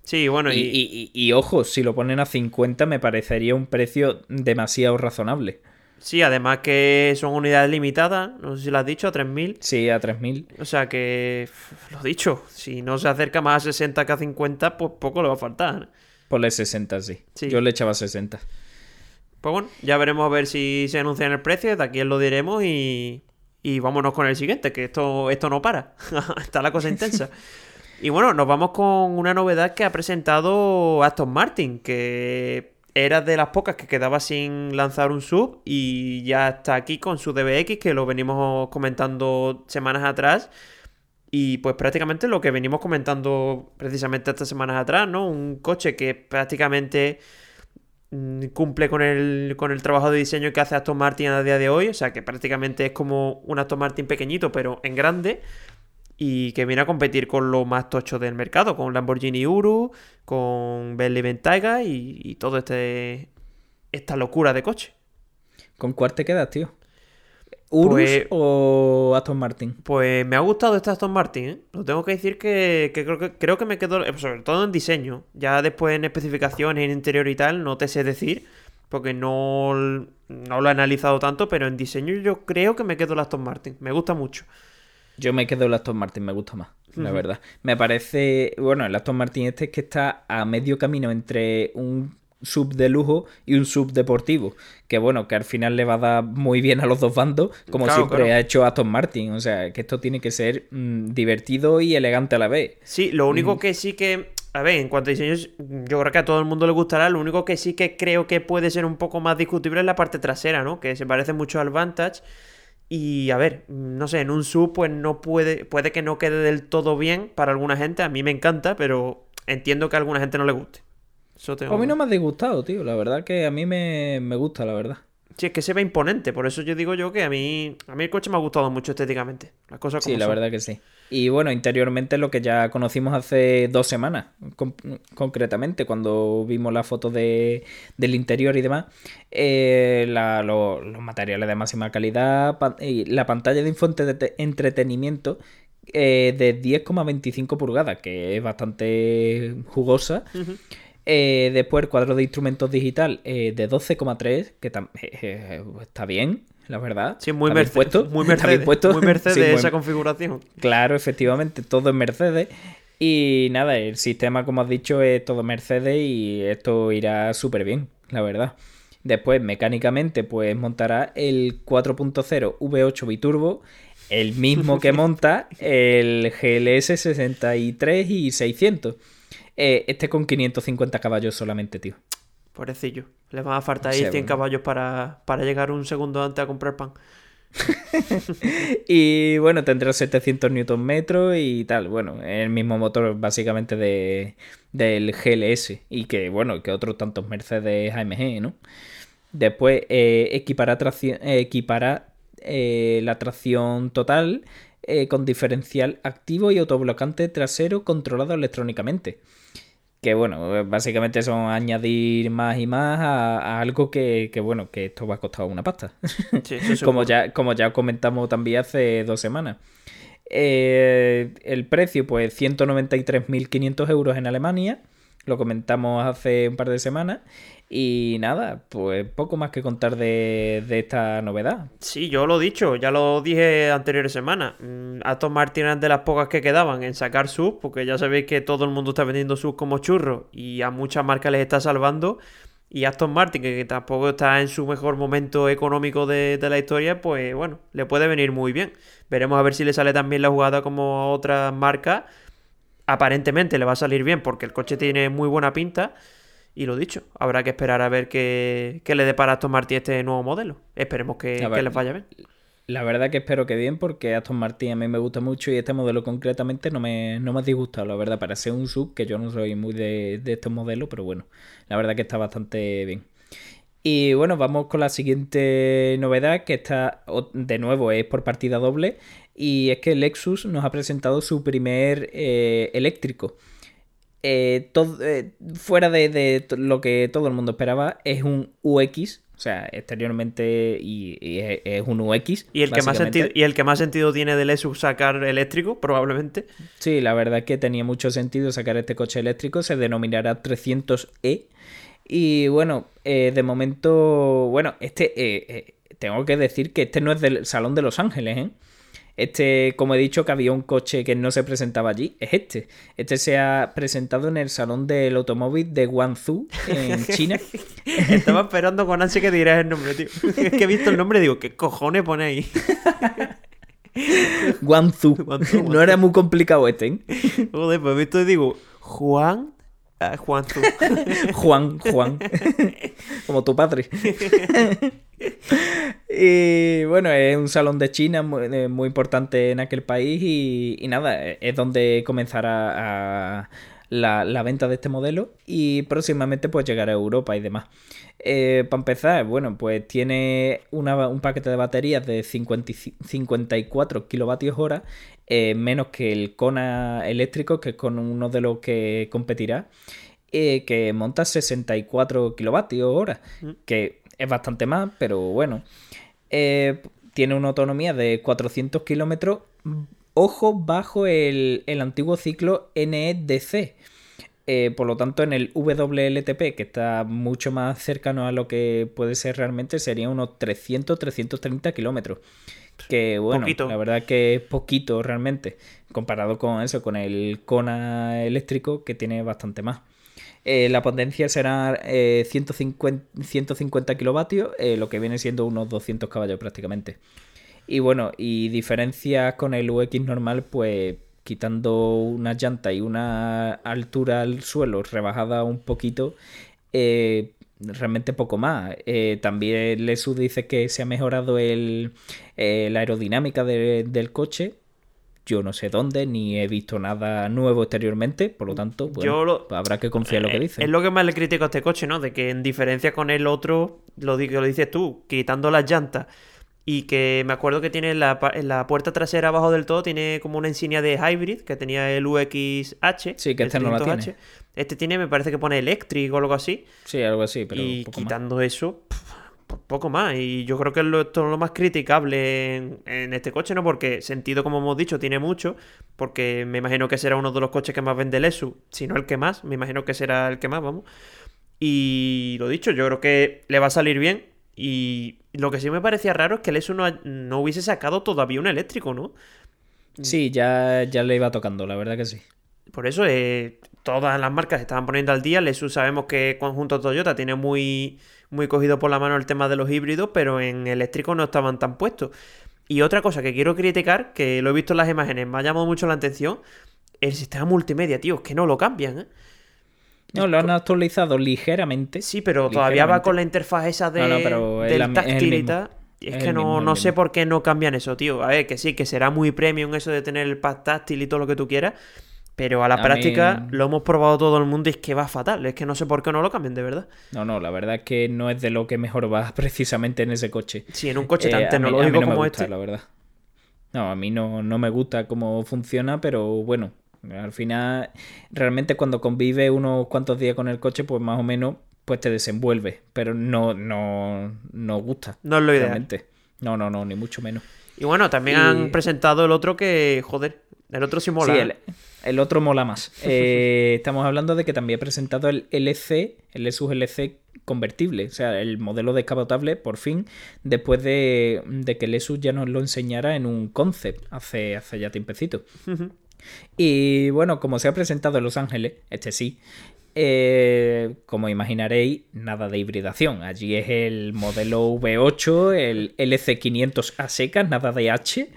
Sí, bueno, Y, y, y- y- y ojo, si lo ponen a 50 me parecería un precio demasiado razonable. Sí, además que son unidades limitadas, no sé si lo has dicho, a 3.000. Sí, a 3.000. O sea que, lo dicho, si no se acerca más a 60 que a 50, pues poco le va a faltar. Ponle 60, sí. Sí. Yo le echaba 60. Pues bueno, ya veremos a ver si se anuncia el precio, de aquí os lo diremos y, y vámonos con el siguiente, que esto, esto no para. <laughs> Está la cosa intensa. <laughs> Y bueno, nos vamos con una novedad que ha presentado Aston Martin, que era de las pocas que quedaba sin lanzar un sub y ya está aquí con su DBX, que lo venimos comentando semanas atrás. Y pues prácticamente lo que venimos comentando precisamente estas semanas atrás, ¿no? Un coche que prácticamente mm, cumple con el, con el trabajo de diseño que hace Aston Martin a día de hoy. O sea que prácticamente es como un Aston Martin pequeñito, pero en grande. Y que viene a competir con lo más tocho del mercado, con Lamborghini Uru, con Bentley Bentayga y, y todo este esta locura de coche. ¿Con cuál te quedas, tío? ¿Urus Pues- o Aston Martin? Pues me ha gustado este Aston Martin, ¿eh? Lo tengo que decir que, que creo que creo que me quedo, eh, sobre todo en diseño. Ya después en especificaciones, en interior y tal, no te sé decir, porque no, no lo he analizado tanto, pero en diseño yo creo que me quedo el Aston Martin. Me gusta mucho. Yo me quedo el Aston Martin, me gusta más, la verdad. Me parece, bueno, el Aston Martin este es que está a medio camino entre un sub de lujo y un sub deportivo, que bueno, que al final le va a dar muy bien a los dos bandos, como Claro, siempre claro. ha hecho Aston Martin, o sea, que esto tiene que ser mm, divertido y elegante a la vez. Sí, lo único que sí que, a ver, en cuanto a diseño, yo creo que a todo el mundo le gustará. Lo único que sí que creo que puede ser un poco más discutible es la parte trasera, ¿no? Que se parece mucho al Vantage. Y a ver, no sé, en un sub pues no puede, puede que no quede del todo bien para alguna gente. A mí me encanta, pero entiendo que a alguna gente no le guste. Eso tengo... A mí no me ha disgustado, tío, la verdad que a mí me, me gusta, la verdad. Sí, es que se ve imponente, por eso yo digo yo que a mí, a mí el coche me ha gustado mucho estéticamente. Las cosas Sí, la son. verdad que sí. Y bueno, interiormente lo que ya conocimos hace dos semanas, con- concretamente, cuando vimos la foto de, del interior y demás, eh, la- lo- los materiales de máxima calidad pan- y la pantalla de info- entretenimiento eh, de 10,25 pulgadas, que es bastante jugosa. Eh, después el cuadro de instrumentos digital eh, de 12,3, que <laughs> está bien, la verdad. Sí, muy, Está bien Merce- puesto. muy <laughs> Mercedes. puesto. Muy Mercedes <laughs> Sí, muy- esa configuración. Claro, efectivamente, todo es Mercedes. Y nada, el sistema, como has dicho, es todo Mercedes y esto irá súper bien, la verdad. Después, mecánicamente, pues montará el 4.0 V8 Biturbo, el mismo que <laughs> monta el GLS 63 y 600. Eh, este con 550 caballos solamente, tío. Pobrecillo. Le van a faltar ahí sea, 100 bueno. caballos para, para llegar un segundo antes a comprar pan. <laughs> Y bueno, tendrá 700 Nm y tal. Bueno, el mismo motor básicamente de, del GLS. Y que bueno, que otros tantos Mercedes AMG, ¿no? Después eh, equipará, tracción- eh, equipará eh, la tracción total con diferencial activo y autoblocante trasero controlado electrónicamente. Que bueno, básicamente son añadir más y más a, a algo que, que, bueno, que esto va a costar una pasta. <laughs> Sí, <laughs> como, ya, como ya comentamos también hace dos semanas. Eh, el precio, pues 193.500 euros en Alemania. Lo comentamos hace un par de semanas. Y nada, pues poco más que contar de, de esta novedad. Sí, yo lo he dicho, ya lo dije anteriores semanas. Mm, Aston Martin es de las pocas que quedaban en sacar sub, porque ya sabéis que todo el mundo está vendiendo sub como churros y a muchas marcas les está salvando. Y Aston Martin, que tampoco está en su mejor momento económico de, de la historia, pues bueno, le puede venir muy bien. Veremos a ver si le sale también la jugada como a otras marcas. Aparentemente le va a salir bien porque el coche tiene muy buena pinta. Y lo dicho, habrá que esperar a ver qué, qué le depara a Aston Martin este nuevo modelo. Esperemos que, ver. que les vaya bien. La verdad que espero que bien, porque Aston Martin a mí me gusta mucho y este modelo concretamente no me, no me ha disgustado, la verdad, para ser un sub, que yo no soy muy de, de estos modelos, pero bueno, la verdad que está bastante bien. Y bueno, vamos con la siguiente novedad, que está de nuevo es por partida doble, y es que Lexus nos ha presentado su primer eh, eléctrico. Eh, todo, eh, fuera de, de lo que todo el mundo esperaba, es un UX, o sea, exteriormente y, y es, es un UX. Y el, que más sentido, y el que más sentido tiene del Lexus sacar eléctrico, probablemente. Sí, la verdad es que tenía mucho sentido sacar este coche eléctrico, se denominará 300e. Y bueno, eh, de momento, bueno, este, eh, tengo que decir que este no es del Salón de Los Ángeles, ¿eh? Este, como he dicho, que había un coche que no se presentaba allí, es este. Este se ha presentado en el Salón del Automóvil de Guangzhou, en <laughs> China. Estaba esperando con ansia que dirás el nombre, tío. Es que he visto el nombre y digo, ¿qué cojones pone ahí? <laughs> Guangzhou. Guangzhou, No era muy complicado este, ¿eh? Joder, pues visto digo, Juan. Ah, <laughs> Juan. Juan, Juan. Como tu padre. <laughs> y bueno, es un salón de China muy, eh, muy importante en aquel país y, y nada, es donde comenzará a la, la venta de este modelo y próximamente pues llegará a Europa y demás. Eh, para empezar, bueno, pues tiene una- un paquete de baterías de 50 y ci- 54 kilovatios hora, eh, menos que el Kona eléctrico, que es con uno de los que competirá, eh, que monta 64 kilovatios hora, que es bastante más, pero bueno. Eh, tiene una autonomía de 400 kilómetros, ojo, bajo el, el antiguo ciclo NEDC. Eh, por lo tanto, en el WLTP, que está mucho más cercano a lo que puede ser realmente, serían unos 300-330 kilómetros. Que bueno, Poquito. la verdad que es poquito realmente, comparado con eso, con el Kona eléctrico, que tiene bastante más. Eh, la potencia será eh, 150, 150 kilovatios, eh, lo que viene siendo unos 200 caballos prácticamente. Y bueno, y diferencias con el UX normal, pues quitando una llanta y una altura al suelo rebajada un poquito, realmente poco más. También Lesu dice que se ha mejorado el, la aerodinámica de- del coche. Yo no sé dónde, ni he visto nada nuevo exteriormente, por lo tanto, bueno, Yo lo- pues habrá que confiar en lo que Eh, dice. Es lo que más le critico a este coche, ¿no? De que en diferencia con el otro, lo, que lo dices tú, quitando las llantas y que me acuerdo que tiene en la, en la puerta trasera abajo del todo, tiene como una insignia de hybrid que tenía el UXH. Sí, que este no la 300H. tiene. Este tiene, me parece que pone eléctrico o algo así. Sí, algo así, pero y poco más. quitando eso, poco más. Y yo creo que esto es lo más criticable en, en este coche, ¿no? Porque sentido, como hemos dicho, tiene mucho. Porque me imagino que será uno de los coches que más vende el ESU. Si no el que más, me imagino que será el que más, vamos. Y lo dicho, yo creo que le va a salir bien. Y lo que sí me parecía raro es que el ESU no, no hubiese sacado todavía un eléctrico, ¿no? Sí, ya, ya le iba tocando, la verdad que sí. Por eso eh, todas las marcas se estaban poniendo al día. Lesus sabemos que conjunto Toyota tiene muy, muy cogido por la mano el tema de los híbridos, pero en eléctrico no estaban tan puestos. Y otra cosa que quiero criticar, que lo he visto en las imágenes, me ha llamado mucho la atención, el sistema multimedia, tío, es que no lo cambian, ¿eh? No, lo han actualizado ligeramente. Sí, pero todavía va con la interfaz esa de, No, no, pero del es táctil y tal. Es, Es que no, mismo, no sé mismo. por qué no cambian eso, tío. A ver, que sí, que será muy premium eso de tener el pad táctil y todo lo que tú quieras. Pero a la A práctica mí- lo hemos probado todo el mundo y es que va fatal. Es que no sé por qué no lo cambian, de verdad. No, no, la verdad es que no es de lo que mejor va <laughs> precisamente en ese coche. Si en un coche Eh, tan mí- tecnológico no me como gusta, este. la verdad. No, a mí no, no me gusta cómo funciona, pero bueno, al final, realmente cuando convive unos cuantos días con el coche, pues más o menos, pues te desenvuelve, pero no, no, no gusta. No es lo ideal. realmente. No, no, no, ni mucho menos. Y bueno, también Y- han presentado el otro que, joder, el otro sí mola. Sí, ¿eh? el, el otro mola más. <laughs> Eh, estamos hablando de que también ha presentado el LC, el Lesus LC convertible, o sea, el modelo descapotable, por fin, después de, de que Lesus ya nos lo enseñara en un concept hace, hace ya tiempecito. Y bueno, como se ha presentado en Los Ángeles, este sí, eh, como imaginaréis, nada de hibridación. Allí es el modelo V8, el LC500 a secas, nada de H.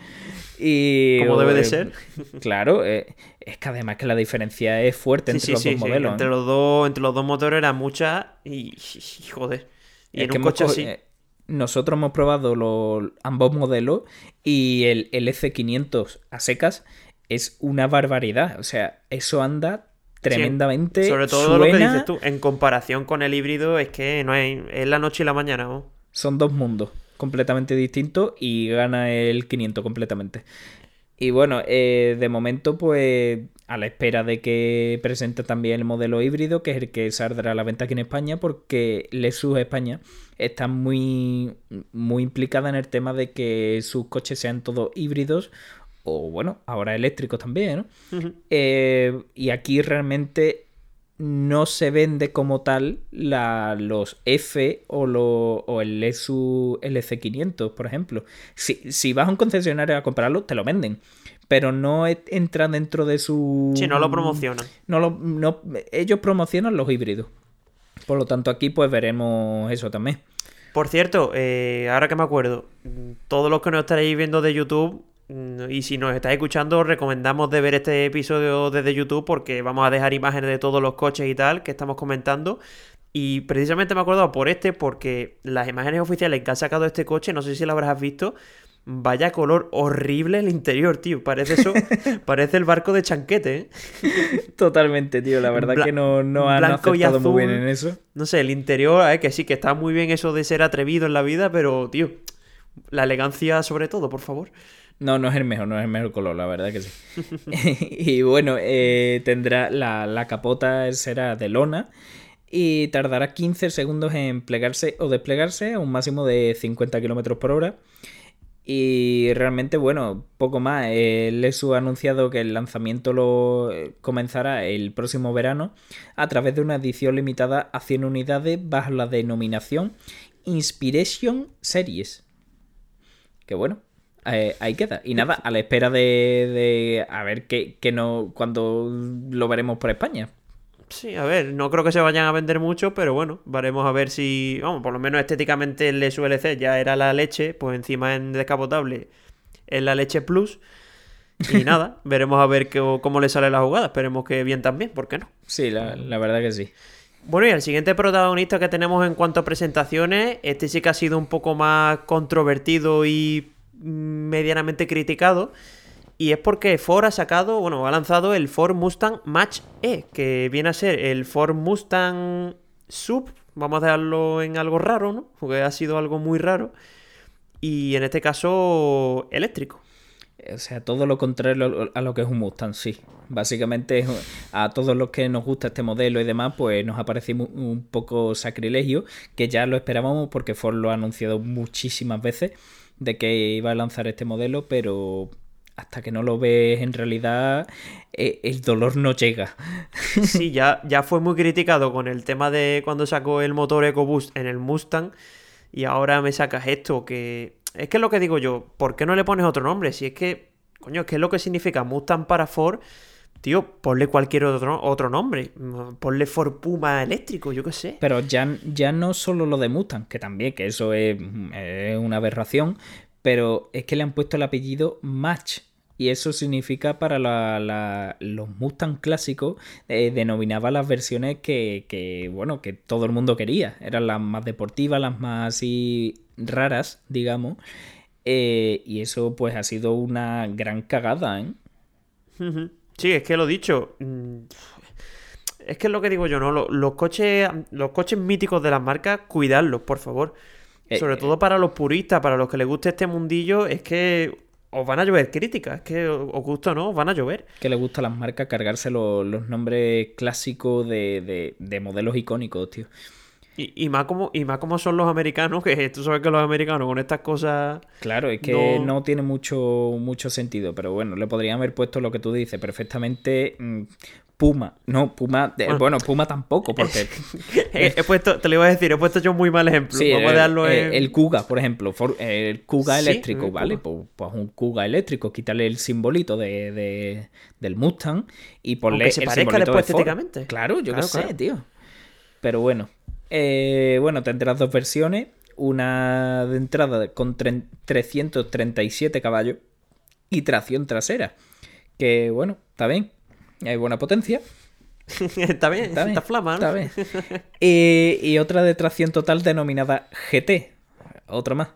Y, Como debe de eh, ser. <laughs> Claro, eh, es que además que la diferencia es fuerte Sí, entre sí, los sí, dos modelos. Entre, ¿eh? los dos, entre los dos motores era mucha y, y- joder. Y Es en que un coche co- así. eh, nosotros hemos probado los, ambos modelos y el LC500 a secas es una barbaridad. O sea, eso anda tremendamente. Sobre todo lo que dices tú, en comparación con el híbrido, es que no hay. Es la noche y la mañana, ¿no? Son dos mundos completamente distintos y gana el 500 completamente. Y bueno, eh, de momento, pues a la espera de que presente también el modelo híbrido, que es el que saldrá a la venta aquí en España, porque Lexus España está muy, muy implicada en el tema de que sus coches sean todos híbridos o bueno, ahora eléctricos también. Eh, y aquí realmente no se vende como tal la, los F o, lo- o el ESU LC500, por ejemplo. Si, si vas a un concesionario a comprarlo, te lo venden. Pero no e- entra dentro de su... Sí, no lo promocionan. No lo- no- ellos promocionan los híbridos. Por lo tanto, aquí pues veremos eso también. Por cierto, eh, ahora que me acuerdo, todos los que nos estaréis viendo de YouTube, Y si nos estáis escuchando, os recomendamos de ver este episodio desde YouTube porque vamos a dejar imágenes de todos los coches y tal que estamos comentando. Y precisamente me he acordado por este porque las imágenes oficiales que ha sacado este coche, no sé si lo habrás visto, vaya color horrible el interior, tío. Parece eso, <laughs> parece el barco de Chanquete, ¿eh? Totalmente, tío. La verdad Bla- que no, no han blanco y acertado muy bien en eso. No sé, el interior, eh, que sí, que está muy bien eso de ser atrevido en la vida, pero, tío, la elegancia sobre todo, por favor. No, no es el mejor, no es el mejor color, la verdad que sí. <laughs> y bueno, eh, tendrá la, la capota será de lona y tardará 15 segundos en plegarse o desplegarse a un máximo de 50 km por hora. Y realmente, bueno, poco más. Eh, Lesu ha anunciado que el lanzamiento lo eh, comenzará el próximo verano a través de una edición limitada a 100 unidades bajo la denominación Inspiration Series. Que bueno, eh, ahí queda. Y nada, a la espera de, de a ver qué, qué no, cuando lo veremos por España. Sí, a ver, no creo que se vayan a vender mucho, pero bueno, veremos a ver si, vamos, por lo menos estéticamente el SULC ya era la leche, pues encima en descapotable es la leche plus. Y <laughs> nada, veremos a ver qué- cómo le sale la jugada. Esperemos que bien también, ¿por qué no? Sí, la, la verdad que sí. Bueno, y el siguiente protagonista que tenemos en cuanto a presentaciones, este sí que ha sido un poco más controvertido y medianamente criticado. Y es porque Ford ha sacado, bueno, ha lanzado el Ford Mustang Match E, que viene a ser el Ford Mustang Sub, vamos a dejarlo en algo raro, ¿no? Porque ha sido algo muy raro. Y en este caso, eléctrico. O sea, todo lo contrario a lo que es un Mustang, sí. Básicamente, a todos los que nos gusta este modelo y demás, pues nos ha parecido un poco sacrilegio, que ya lo esperábamos porque Ford lo ha anunciado muchísimas veces de que iba a lanzar este modelo, pero hasta que no lo ves en realidad, eh, el dolor no llega. <laughs> Sí, ya, ya fue muy criticado con el tema de cuando sacó el motor EcoBoost en el Mustang y ahora me sacas esto que... Es que es lo que digo yo, ¿por qué no le pones otro nombre? Si es que, coño, es es lo que significa Mustang para Ford, tío, ponle cualquier otro, otro nombre. Ponle Ford Puma eléctrico, yo qué sé. Pero ya, ya no solo lo de Mustang, que también, que eso es, es una aberración, pero es que le han puesto el apellido Match. Y eso significa para la- la- los Mustang clásicos, eh, denominaba las versiones que, que, bueno, que todo el mundo quería. Eran las más deportivas, las más así raras, digamos. Eh, y eso pues ha sido una gran cagada, ¿eh? Sí, es que lo dicho. mm, Es que es lo que digo yo, ¿no? Lo- Los, coches, los coches míticos de las marcas, cuidarlos, por favor. Eh, Sobre eh. todo para los puristas, para los que les guste este mundillo, es que os van a llover críticas. Es que os gusta o no, os van a llover. que le gusta a las marcas cargarse lo- los nombres clásicos de, de- de modelos icónicos, tío. Y, y más como, y más como son los americanos, que tú sabes que los americanos con estas cosas. Claro, es que No- no, tiene mucho, mucho sentido, pero bueno, le podrían haber puesto lo que tú dices perfectamente. mm, Puma, no, Puma, eh, Bueno. bueno, Puma tampoco, porque he, <laughs> he puesto, te lo iba a decir, he puesto yo un muy mal ejemplo. sí, Vamos a el, dejarlo eh, en- el Kuga, por ejemplo, for- el Kuga Sí, eléctrico, el ¿vale? Pues, pues un Kuga eléctrico, quítale el simbolito de, de- del Mustang y ponle Aunque se el parezca simbolito después de estéticamente. Claro, yo Claro, qué sé, tío. Pero bueno, eh, bueno, tendrás dos versiones. Una de entrada con tre- 337 caballos y tracción trasera. Que bueno, está bien. Hay buena potencia. <laughs> está bien, Está flama, ¿no? Está bien. Y, <laughs> y otra de tracción total denominada GT. Otra más.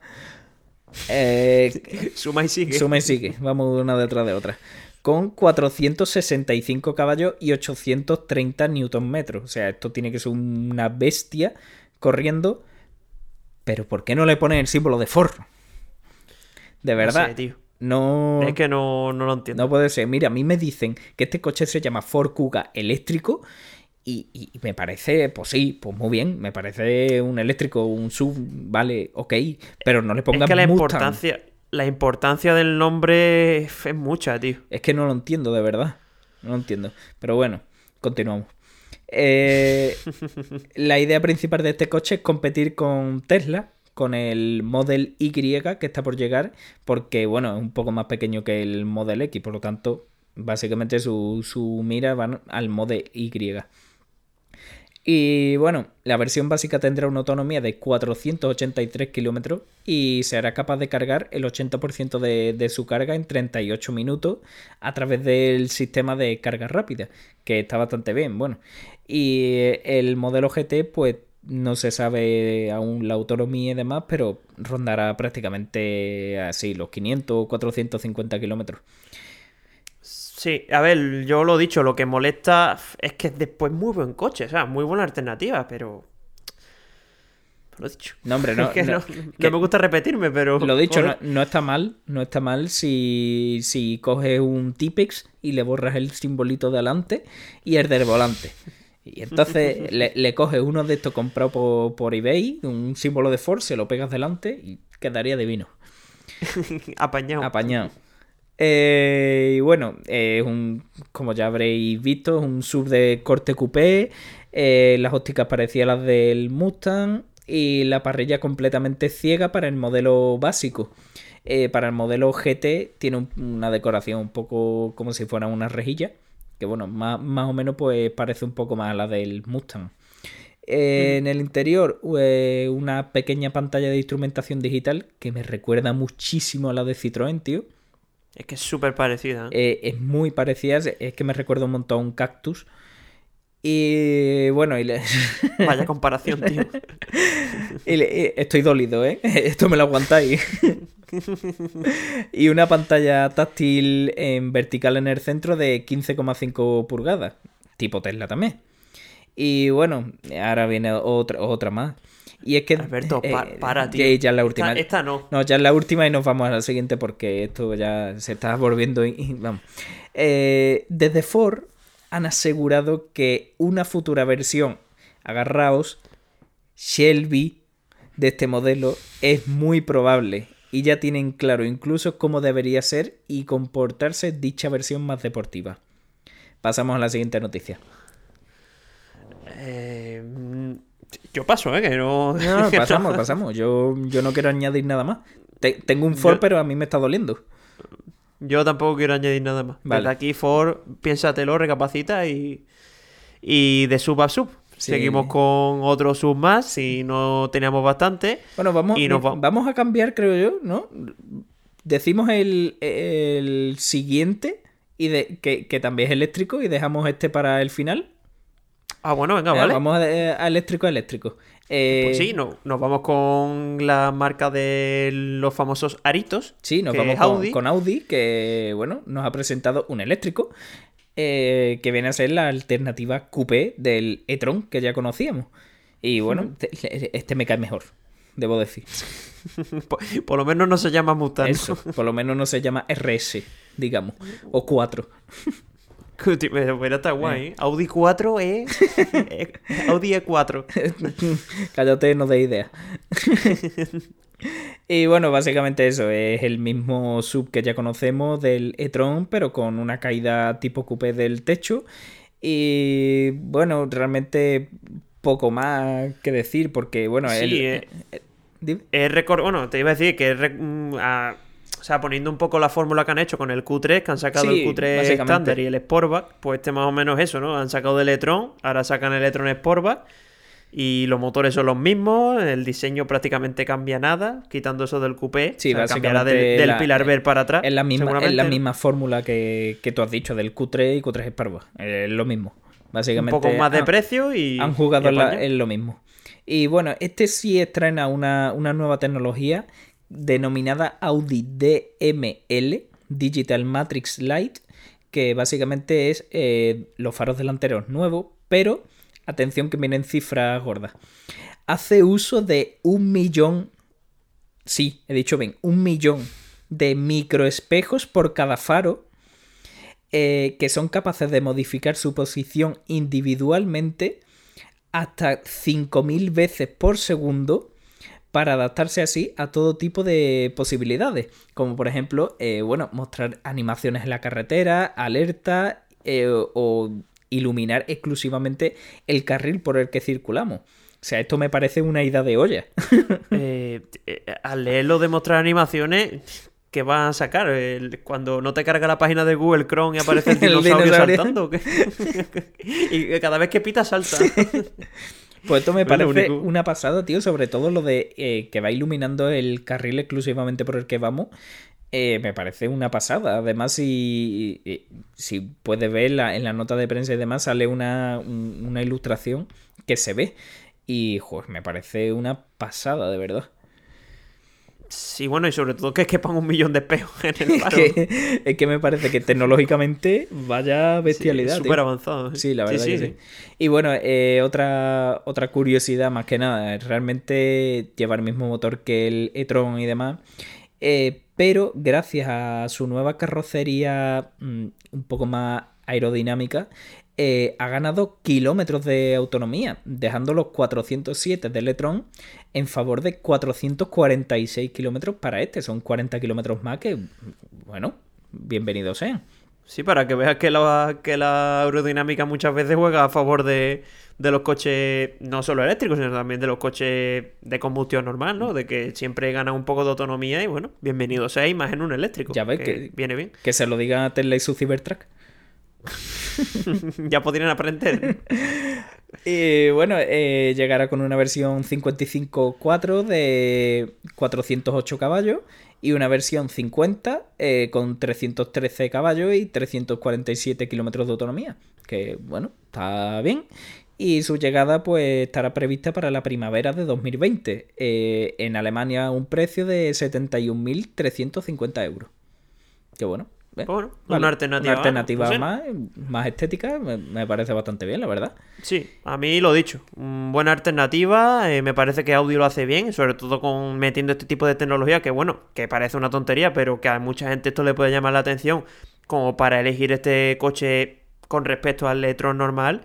Eh, <laughs> Suma y sigue. Suma y sigue, vamos una detrás de otra. Con 465 caballos y 830 newton O sea, esto tiene que ser una bestia corriendo. Pero ¿por qué no le ponen el símbolo de Ford? De No verdad. sé, tío. No, Es que no, no lo entiendo. no puede ser. Mira, a mí me dicen que este coche se llama Ford Kuga eléctrico. Y, y me parece, pues sí, pues muy bien. Me parece un eléctrico, un sub, vale, ok. Pero no le pongan es que la Mustang. importancia, la importancia del nombre es mucha, tío. Es que no lo entiendo, de verdad. No lo entiendo. Pero bueno, continuamos. Eh, <laughs> la idea principal de este coche es competir con Tesla, con el Model Y que está por llegar, porque bueno, es un poco más pequeño que el Model X, por lo tanto, básicamente su, su mira van al Model Y. Y bueno, la versión básica tendrá una autonomía de 483 kilómetros y será capaz de cargar el 80% de, de, su carga en 38 minutos a través del sistema de carga rápida, que está bastante bien. Bueno, y el modelo GT, pues no se sabe aún la autonomía y demás, pero rondará prácticamente así los 500 o 450 kilómetros. Sí, a ver, yo lo he dicho, lo que molesta es que es después muy buen coche, o sea, muy buena alternativa, pero... Lo he dicho. No, hombre, no. <laughs> que no, no, no me gusta repetirme, pero... Lo dicho, no, no, está mal, no está mal si, si coges un Tipex y le borras el simbolito de adelante y el del volante. Y entonces <laughs> le, le, coges uno de estos comprados por, por, eBay, un símbolo de Ford, se lo pegas delante y quedaría divino. <laughs> Apañado. Apañado. Eh, y bueno, es eh, un, como ya habréis visto, es un sub de corte coupé. Eh, las ópticas parecían las del Mustang y la parrilla completamente ciega para el modelo básico. Eh, para el modelo GT tiene un, una decoración un poco como si fuera una rejilla. Que bueno, más, más, o menos pues parece un poco más a la del Mustang. Eh, en el interior, eh, una pequeña pantalla de instrumentación digital que me recuerda muchísimo a la de Citroën, tío. Es que es súper parecida. ¿eh? es muy parecida, es que me recuerda un montón a un cactus. Y bueno, y le... <laughs> Vaya comparación, tío. <laughs> y le... Estoy dolido, ¿eh? <laughs> Esto me lo aguantáis. y una pantalla táctil en vertical en el centro de 15,5 pulgadas, tipo Tesla también. Y bueno, ahora viene otra, otra más. Y es que. Alberto, eh, para, tío. Ya es la última. Esta, esta, no. No, ya es la última y nos vamos a la siguiente porque esto ya se está volviendo. Y, vamos. Eh, desde Ford han asegurado que una futura versión, agarraos, Shelby de este modelo es muy probable. Y ya tienen claro incluso cómo debería ser y comportarse dicha versión más deportiva. Pasamos a la siguiente noticia. Eh, yo paso, ¿eh? Que no... <laughs> no pasamos, pasamos. Yo, yo no quiero añadir nada más. Te, tengo un Ford, yo... pero a mí me está doliendo. Yo tampoco quiero añadir nada más. Vale. Desde aquí, Ford, piénsatelo, recapacita y, y de sub a sub. Sí. Seguimos con otro sub más si no teníamos bastante. Bueno, vamos, y nos va... vamos a cambiar, creo yo, ¿no? Decimos el, el siguiente y de, que, que, también es eléctrico y dejamos este para el final. Ah, bueno, venga, vale. Vamos a, a eléctrico a eléctrico. Eh... Pues sí, no, nos vamos con la marca de los famosos aritos. Sí, nos vamos con Audi. con Audi, que bueno, nos ha presentado un eléctrico. Eh, que viene a ser la alternativa coupé del e-tron que ya conocíamos. Y bueno, este me cae mejor, debo decir. <laughs> por, por, lo menos no se llama Mustang. Eso, por lo menos no se llama RS, digamos, o 4. <laughs> Pero está guay, ¿eh? Audi 4 <laughs> es. Audi E4. <laughs> Cállate, no de idea. <laughs> y bueno, básicamente eso. Es el mismo sub que ya conocemos del e-tron, pero con una caída tipo coupé del techo. Y bueno, realmente poco más que decir, porque bueno. Sí, el, eh, es récord. Bueno, te iba a decir que es. O sea, poniendo un poco la fórmula que han hecho con el Q3, que han sacado sí, el Q3 estándar y el Sportback, pues este más o menos eso, ¿no? Han sacado el Electron, ahora sacan el Electron Sportback y los motores son los mismos, el diseño prácticamente cambia nada, quitando eso del Coupé, sí, o sea, cambiará del, del la, pilar ver para atrás. Es la misma, es la misma fórmula que, que, tú has dicho del Q3 y Q3 Sportback, es lo mismo. Básicamente, un poco más de han, precio y han jugado en lo mismo. Y bueno, este sí estrena una, una nueva tecnología denominada Audi DML, Digital Matrix Light, que básicamente es eh, los faros delanteros nuevos, pero atención que vienen cifras gordas. Hace uso de un millón, sí, he dicho bien, un millón de microespejos por cada faro, eh, que son capaces de modificar su posición individualmente hasta 5.000 veces por segundo para adaptarse así a todo tipo de posibilidades, como por ejemplo, eh, bueno, mostrar animaciones en la carretera, alerta eh, o iluminar exclusivamente el carril por el que circulamos. O sea, esto me parece una idea de olla. <laughs> eh, al leerlo de mostrar animaciones, que va a sacar el- cuando no te carga la página de Google Chrome y aparece el <laughs> El dinosaurio, saltando. <laughs> y cada vez que pita salta. Pues esto me parece una pasada, tío, sobre todo lo de eh, que va iluminando el carril exclusivamente por el que vamos. eh, me parece una pasada. Además, si, eh, si puedes ver la- en la nota de prensa y demás, sale una, un- una ilustración que se ve. Y, joder, me parece una pasada, de verdad. Sí, bueno, y sobre todo que quepan un millón de espejos en el <laughs> Es que, es que me parece que tecnológicamente vaya bestialidad. tío. Súper avanzado. Sí, la verdad sí, que sí. Y bueno, eh, otra, otra curiosidad más que nada, realmente lleva el mismo motor que el e-tron y demás, eh, pero gracias a su nueva carrocería mm, un poco más aerodinámica, eh, ha ganado kilómetros de autonomía, dejando los 407 del e-tron en favor de 446 kilómetros para este. Son 40 kilómetros más que, bueno, bienvenidos sean. Sí, para que veas que la, que la aerodinámica muchas veces juega a favor de, de los coches, no solo eléctricos, sino también de los coches de combustión normal, ¿no? De que siempre ganan un poco de autonomía y bueno, bienvenido sea y más en un eléctrico. Ya ves que que- viene bien. Que se lo diga a Tesla y su Cybertruck. <laughs> ya podrían aprender. <laughs> Y bueno, eh, llegará con una versión 55.4 de 408 caballos y una versión 50 eh, con 313 caballos y 347 kilómetros de autonomía. Que bueno, está bien. Y su llegada pues estará prevista para la primavera de 2020. eh, en Alemania un precio de 71.350 euros. Que bueno. Vale, una alternativa. Una alternativa no sé. más, más estética, me, me parece bastante bien, la verdad. Sí, a mí lo dicho. Buena alternativa. eh, me parece que Audi lo hace bien, sobre todo con metiendo este tipo de tecnología que, bueno, que parece una tontería, pero que a mucha gente esto le puede llamar la atención como para elegir este coche con respecto al e-tron normal.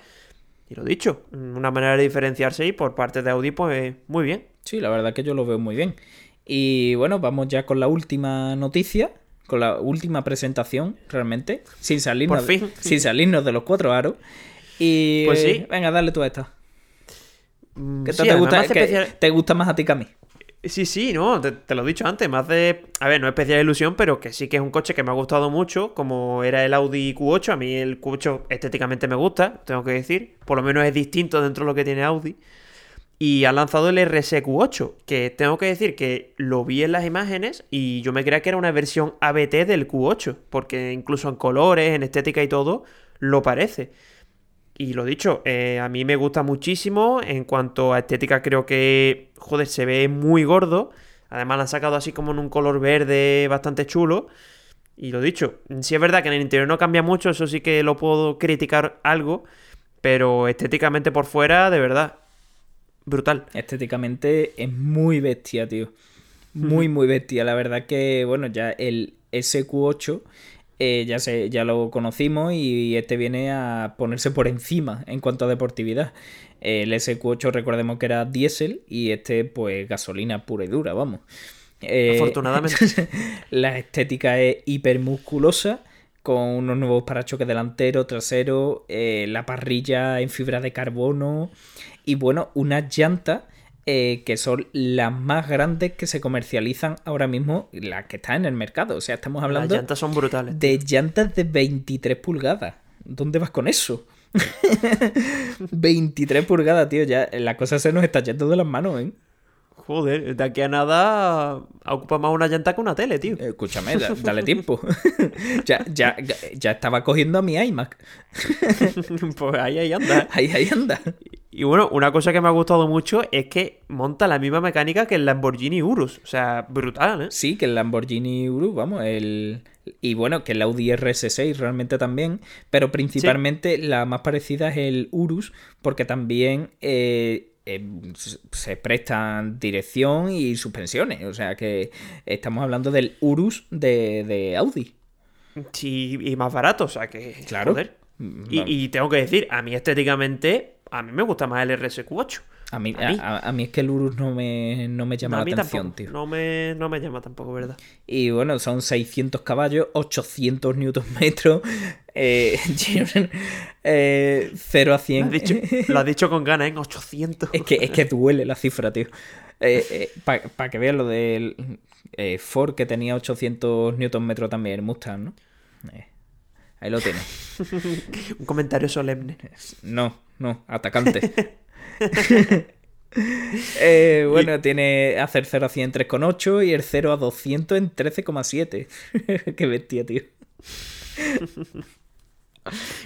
Y lo dicho, una manera de diferenciarse y por parte de Audi, pues muy bien. Sí, la verdad que yo lo veo muy bien. Y bueno, vamos ya con la última noticia, con la última presentación, realmente, sin salirnos, Por fin. sin salirnos de los cuatro aros. Y Pues sí. venga, dale tú a esta. Mm, Que esto sí, te, gusta, que especial- te gusta más a ti que a mí. Sí, sí, no, te, te lo he dicho antes, me hace, a ver, no especial ilusión, pero que sí que es un coche que me ha gustado mucho, como era el Audi Q8, a mí el Q8 estéticamente me gusta, tengo que decir, por lo menos es distinto dentro de lo que tiene Audi, y ha lanzado el RS Q8, que tengo que decir que lo vi en las imágenes y yo me creía que era una versión ABT del Q8, porque incluso en colores, en estética y todo, lo parece. Y lo dicho, eh, a mí me gusta muchísimo. En cuanto a estética, creo que, joder, se ve muy gordo. Además, lo han sacado así como en un color verde bastante chulo. Y lo dicho, sí es verdad que en el interior no cambia mucho, eso sí que lo puedo criticar algo. Pero estéticamente por fuera, de verdad, brutal. Estéticamente es muy bestia, tío. Muy, muy bestia. La verdad que, bueno, ya el SQ8 eh, ya, se, ya lo conocimos y este viene a ponerse por encima en cuanto a deportividad. El SQ8 recordemos que era diésel y este pues gasolina pura y dura, vamos. Eh, Afortunadamente. <laughs> la estética es hipermusculosa con unos nuevos parachoques delantero, trasero, eh, la parrilla en fibra de carbono y bueno, unas llantas eh, que son las más grandes que se comercializan ahora mismo, las que están en el mercado. O sea, estamos Las hablando llantas son brutales. de llantas de 23 pulgadas. ¿Dónde vas con eso? <laughs> 23 pulgadas, tío. Ya la cosa se nos está yendo de las manos, ¿eh? Joder, de aquí a nada ocupa más una llanta que una tele, tío. Escúchame, da- <laughs> dale tiempo. <laughs> ya, ya, ya estaba cogiendo a mi iMac. <laughs> pues ahí, ahí anda. Ahí, ahí anda. Y bueno, una cosa que me ha gustado mucho es que monta la misma mecánica que el Lamborghini Urus. O sea, brutal, ¿eh? Sí, que el Lamborghini Urus, vamos, el... Y bueno, que el Audi RS6 realmente también, pero principalmente la más parecida es el Urus, porque también eh, eh, se prestan dirección y suspensiones. O sea que estamos hablando del Urus de, de Audi. Sí, y más barato, o sea que. Claro. Joder. Y, y tengo que decir, a mí estéticamente, a mí me gusta más el RSQ8. A mí, A mí. a, a mí es que el Urus no me, no me llama No, a la atención, tampoco. tío. No me, no me llama tampoco, ¿verdad? Y bueno, son 600 caballos, 800 newton metros, <laughs> eh, <laughs> eh, 0 a Lo 100. has dicho, <laughs> lo has dicho con ganas, en 800. Es que, es que duele la cifra, tío. Eh, Para que veas lo del eh, Ford que tenía 800 Nm también, el Mustang, ¿no? Eh, ahí lo tienes. Un comentario solemne. No, no, atacante. <laughs> bueno, tiene hacer 0 a 100 en 3,8 y el 0 a 200 en 13,7. <laughs> Qué bestia, tío. <laughs>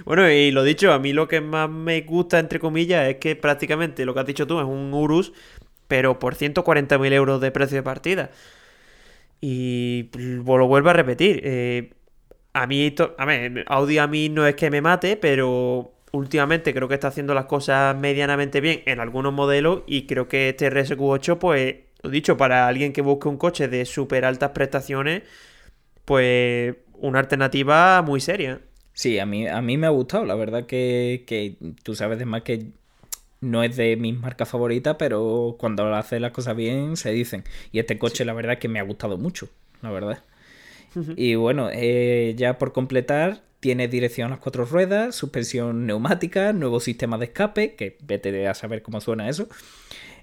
Bueno, y lo dicho, a mí lo que más me gusta, entre comillas, es que prácticamente lo que has dicho tú es un Urus, pero por 140.000 euros de precio de partida. Y lo vuelvo a repetir. Eh, a mí, a ver, Audi a mí no es que me mate, pero últimamente creo que está haciendo las cosas medianamente bien en algunos modelos y creo que este RSQ8, pues, lo dicho, para alguien que busque un coche de súper altas prestaciones, pues una alternativa muy seria. Sí, a mí, a mí me ha gustado, la verdad que, que tú sabes de más que no es de mis marcas favoritas, pero cuando hace las cosas bien se dicen. Y este coche la verdad que me ha gustado mucho, la verdad. Y bueno, eh, ya por completar, tiene dirección a las cuatro ruedas, suspensión neumática, nuevo sistema de escape, que vete a saber cómo suena eso,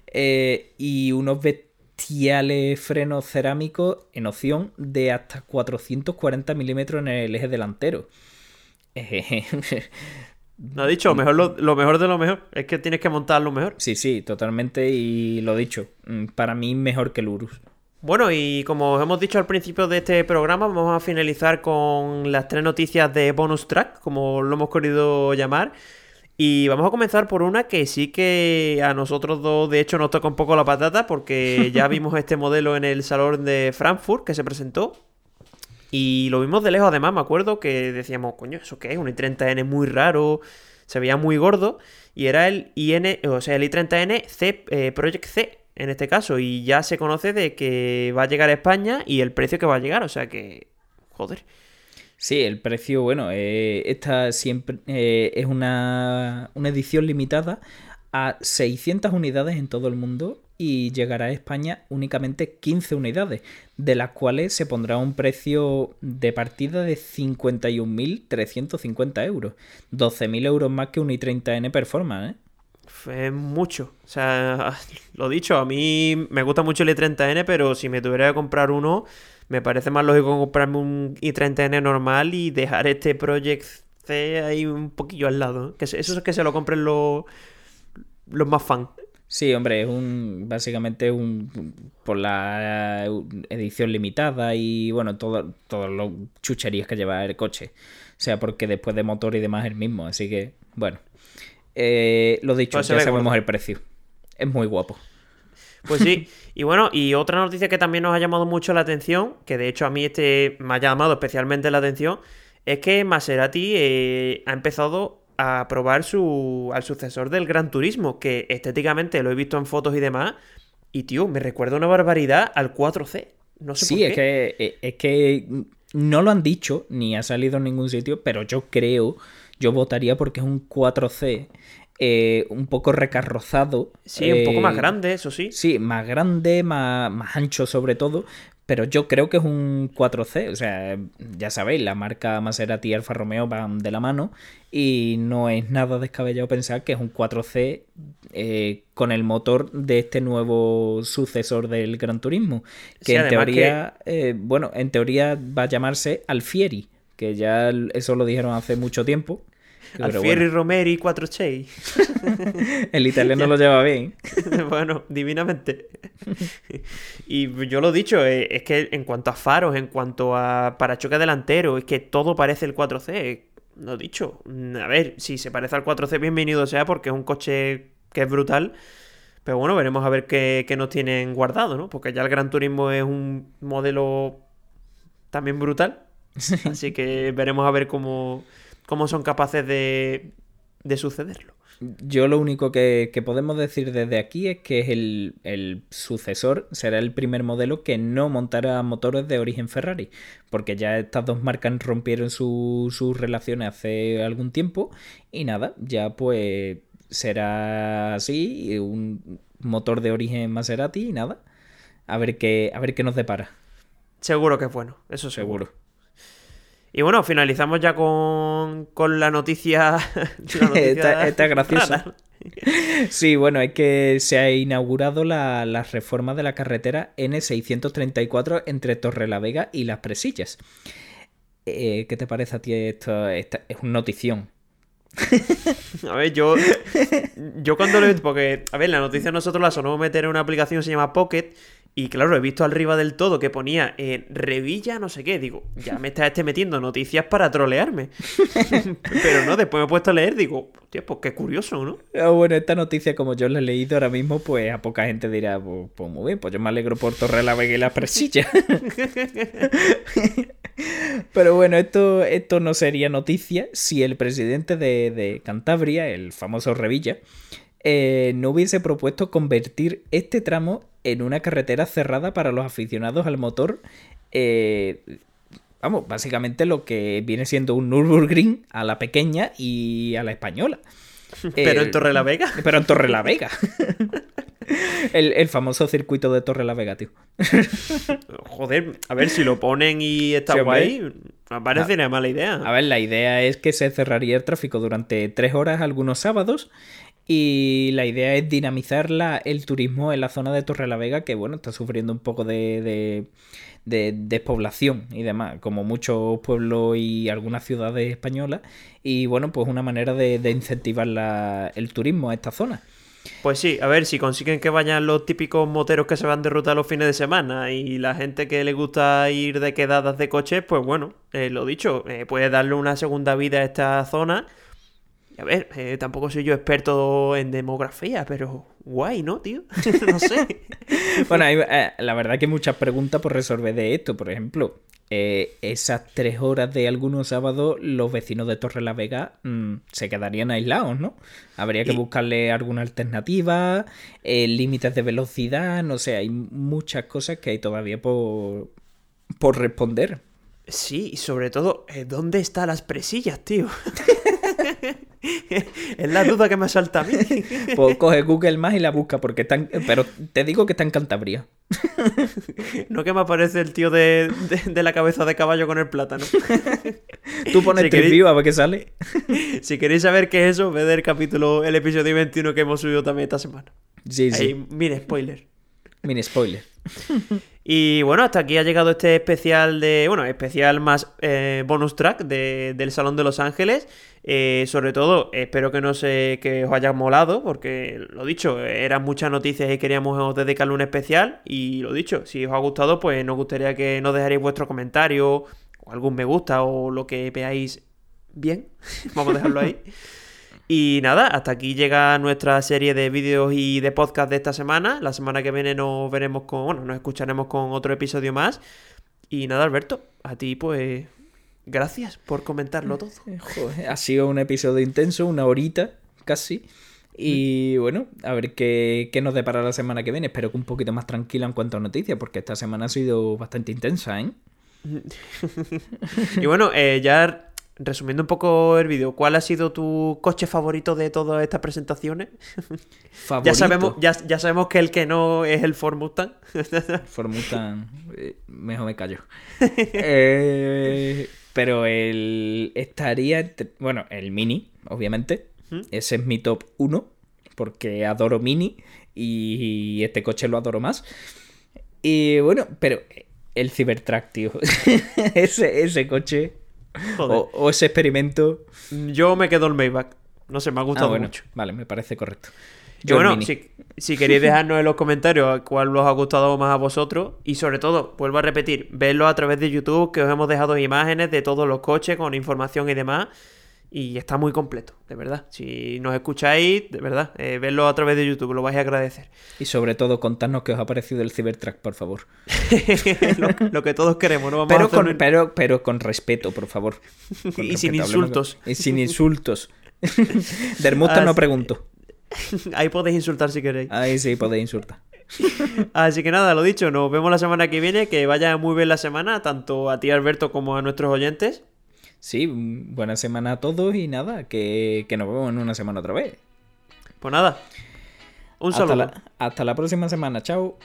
eh, y unos bestiales frenos cerámicos en opción de hasta 440 milímetros en el eje delantero. <laughs> No ha dicho, mejor lo, mejor de lo mejor. Es que tienes que montar lo mejor. Sí, sí, totalmente. Y lo dicho, mm, para mí mejor que el Urus. Bueno, y como os hemos dicho al principio de este programa, vamos a finalizar con las tres noticias de bonus track, como lo hemos querido llamar. Y vamos a comenzar por una que sí que a nosotros dos, de hecho, nos toca un poco la patata, porque <laughs> ya vimos este modelo en el salón de Frankfurt que se presentó. Y lo vimos de lejos, además, me acuerdo que decíamos, coño, ¿eso qué es? Un i30N muy raro, se veía muy gordo. Y era el IN, o sea, el i30N C, eh, Project C, en este caso. Y ya se conoce de que va a llegar a España y el precio que va a llegar, o sea que. Joder. Sí, el precio, bueno, eh, esta siempre eh, es una, una edición limitada a 600 unidades en todo el mundo y llegará a España únicamente 15 unidades, de las cuales se pondrá un precio de partida de 51.350 euros. 12.000 euros más que un i30N Performance, ¿eh? Es mucho. O sea, <laughs> lo dicho, a mí me gusta mucho el i30N, pero si me tuviera que comprar uno, me parece más lógico comprarme un i30N normal y dejar este Project C ahí un poquillo al lado. Que eso es que se lo compren los, los más fans. Sí, hombre, es un básicamente un por la edición limitada y bueno, todas las chucherías que lleva el coche. O sea, porque después de motor y demás es el mismo, así que bueno. Eh, lo dicho, pues ya sabemos el precio. Es muy guapo. Pues sí, <laughs> y bueno, y otra noticia que también nos ha llamado mucho la atención, que de hecho a mí este me ha llamado especialmente la atención, es que Maserati eh, ha empezado a probar su, al sucesor del Gran Turismo, que estéticamente lo he visto en fotos y demás, y tío, me recuerda una barbaridad al 4C. No sé sí, por qué. Es, que, eh, es que no lo han dicho, ni ha salido en ningún sitio, pero yo creo, yo votaría porque es un 4C eh, un poco recarrozado. Sí, un poco más eh, grande, eso sí. Sí, más grande, más, más ancho sobre todo. Pero yo creo que es un 4C, o sea, ya sabéis, la marca Maserati y Alfa Romeo van de la mano y no es nada descabellado pensar que es un 4C eh, con el motor de este nuevo sucesor del Gran Turismo, que en teoría, bueno, en teoría va a llamarse Alfieri, que ya eso lo dijeron hace mucho tiempo, Alfieri Romeri 4 <laughs> el italiano <laughs> lo lleva bien. <laughs> bueno, divinamente. y yo lo he dicho, eh, es que en cuanto a faros, en cuanto a parachoque delantero, es que todo parece el 4C. Lo he dicho. A ver, si se parece al 4C, bienvenido sea, porque es un coche que es brutal. Pero bueno, veremos a ver qué, qué nos tienen guardado, ¿no? Porque ya el Gran Turismo es un modelo también brutal. <laughs> Así que veremos a ver cómo, cómo son capaces de, de sucederlo. Yo lo único que, podemos decir desde aquí es que es el, sucesor, será el primer modelo que no montará motores de origen Ferrari, porque ya estas dos marcas rompieron sus relaciones hace algún tiempo y nada, ya pues será así, un motor de origen Maserati y nada, a ver qué, a ver qué nos depara. Seguro que es bueno, eso seguro. Y bueno, finalizamos ya con, con la noticia. <laughs> la noticia Esta, esta es graciosa. rara. Sí, bueno, es que se ha inaugurado la, la reforma de la carretera N634 entre Torrelavega y Las Presillas. Eh, ¿Qué te parece a ti esto? Esta- es una notición. <laughs> A ver, yo. Yo cuando lo he porque, a ver, la noticia nosotros la sonó meter en una aplicación que se llama Pocket. Y claro, he visto arriba del todo que ponía eh, Revilla, no sé qué. Digo, ya me estás este metiendo noticias para trolearme. <laughs> Pero no, después me he puesto a leer, digo, hostia, pues qué curioso, ¿no? Ah, Bueno, esta noticia, como yo la he leído ahora mismo, pues a poca gente dirá, pues, pues muy bien, pues yo me alegro por Torrelavega y Las Presillas. <laughs> Pero bueno, esto, esto no sería noticia si el presidente de, de Cantabria, el famoso Revilla, eh, no hubiese propuesto convertir este tramo en una carretera cerrada para los aficionados al motor. eh, vamos, básicamente lo que viene siendo un Nürburgring a la pequeña y a la española. <laughs> Pero en Eh, Torrelavega. <laughs> Pero en Torrelavega. <laughs> el, el famoso circuito de Torrelavega, tío. Joder, a ver si lo ponen y está Sí, guay. Me parecería mala idea. A ver, la idea es que se cerraría el tráfico durante tres horas algunos sábados. Y la idea es dinamizar la- el turismo en la zona de Torrelavega, que bueno, está sufriendo un poco de, de- de despoblación y demás, como muchos pueblos y algunas ciudades españolas. Y bueno, pues una manera de, de incentivar la- el turismo a esta zona. Pues sí, a ver si consiguen que vayan los típicos moteros que se van de ruta los fines de semana y la gente que le gusta ir de quedadas de coches, pues bueno, eh, lo dicho, eh, puede darle una segunda vida a esta zona. Y a ver, eh, tampoco soy yo experto en demografía, pero guay, ¿no, tío? <laughs> no sé. <laughs> Bueno, hay, eh, la verdad que hay muchas preguntas por resolver de esto. Por ejemplo, eh, esas tres horas de algunos sábados, los vecinos de Torrelavega mm, se quedarían aislados, ¿no? Habría que Y- buscarle alguna alternativa, límites de velocidad, no sé, hay muchas cosas que hay todavía por, por responder. Sí, y sobre todo, ¿dónde están las presillas, tío? <laughs> <laughs> es la duda que me salta a mí. <laughs> Pues coge Google más y la busca, porque están, pero te digo que está en Cantabria. <laughs> No que me aparece el tío de, de- de la cabeza de caballo con el plátano. Tú pones Si queréis- View a ver qué sale. Si queréis saber qué es eso, ved el capítulo, el episodio 21 que hemos subido también esta semana. Sí, sí. Ahí, mire, spoiler. Mini spoiler. Y bueno, hasta aquí ha llegado este especial de. Bueno, especial más eh, bonus track de- del Salón de Los Ángeles. Eh, sobre todo, espero que no se, que os haya molado, porque lo dicho, eran muchas noticias y queríamos dedicarle un especial. Y lo dicho, si os ha gustado, pues nos gustaría que nos dejaréis vuestro comentario, o algún me gusta, o lo que veáis bien. <laughs> Vamos a dejarlo ahí. <laughs> Y nada, hasta aquí llega nuestra serie de vídeos y de podcast de esta semana. La semana que viene nos veremos con, bueno, nos escucharemos con otro episodio más. Y nada, Alberto, a ti pues gracias por comentarlo todo. Eh, joder, ha sido un episodio intenso, una horita casi. Y bueno, a ver qué, qué nos depara la semana que viene. Espero que un poquito más tranquila en cuanto a noticias, porque esta semana ha sido bastante intensa, ¿eh? <laughs> Y bueno, eh, ya resumiendo un poco el vídeo, ¿cuál ha sido tu coche favorito de todas estas presentaciones? Favorito. <laughs> Ya sabemos, ya, ya sabemos que el que no es el Ford Mustang. <laughs> Ford Mustang, eh, mejor me callo. <laughs> Eh, pero el estaría, entre- bueno, el Mini, obviamente. ¿Mm? Ese es mi top 1, porque adoro Mini y este coche lo adoro más. Y bueno, pero el Cybertruck, tío. ese, ese coche Joder. o, o ese experimento. Yo me quedo el Maybach. No sé, me ha Ah, gustado bueno, mucho. vale, me parece correcto. Yo bueno, si, si queréis dejarnos en los comentarios cuál os ha gustado más a vosotros y sobre todo, vuelvo a repetir, vedlo a través de YouTube que os hemos dejado imágenes de todos los coches con información y demás y está muy completo, de verdad. Si nos escucháis, de verdad, eh, vedlo a través de YouTube, lo vais a agradecer. Y sobre todo, contadnos qué os ha parecido el Cybertruck, por favor. <laughs> lo, lo que todos queremos, no vamos a Pero hacer con, un- pero, pero con respeto, por favor. <laughs> Con Y sin respeto, hablemos insultos. con- Y sin insultos. <laughs> Dermusta no pregunto. Ahí podéis insultar si queréis. Ahí sí podéis insultar. Así que nada, lo dicho, nos vemos la semana que viene, que vaya muy bien la semana, tanto a ti Alberto como a nuestros oyentes. Sí, mm, buena semana a todos y nada, que, que nos vemos en una semana otra vez. Pues nada, un hasta saludo. la, hasta la próxima semana, chao.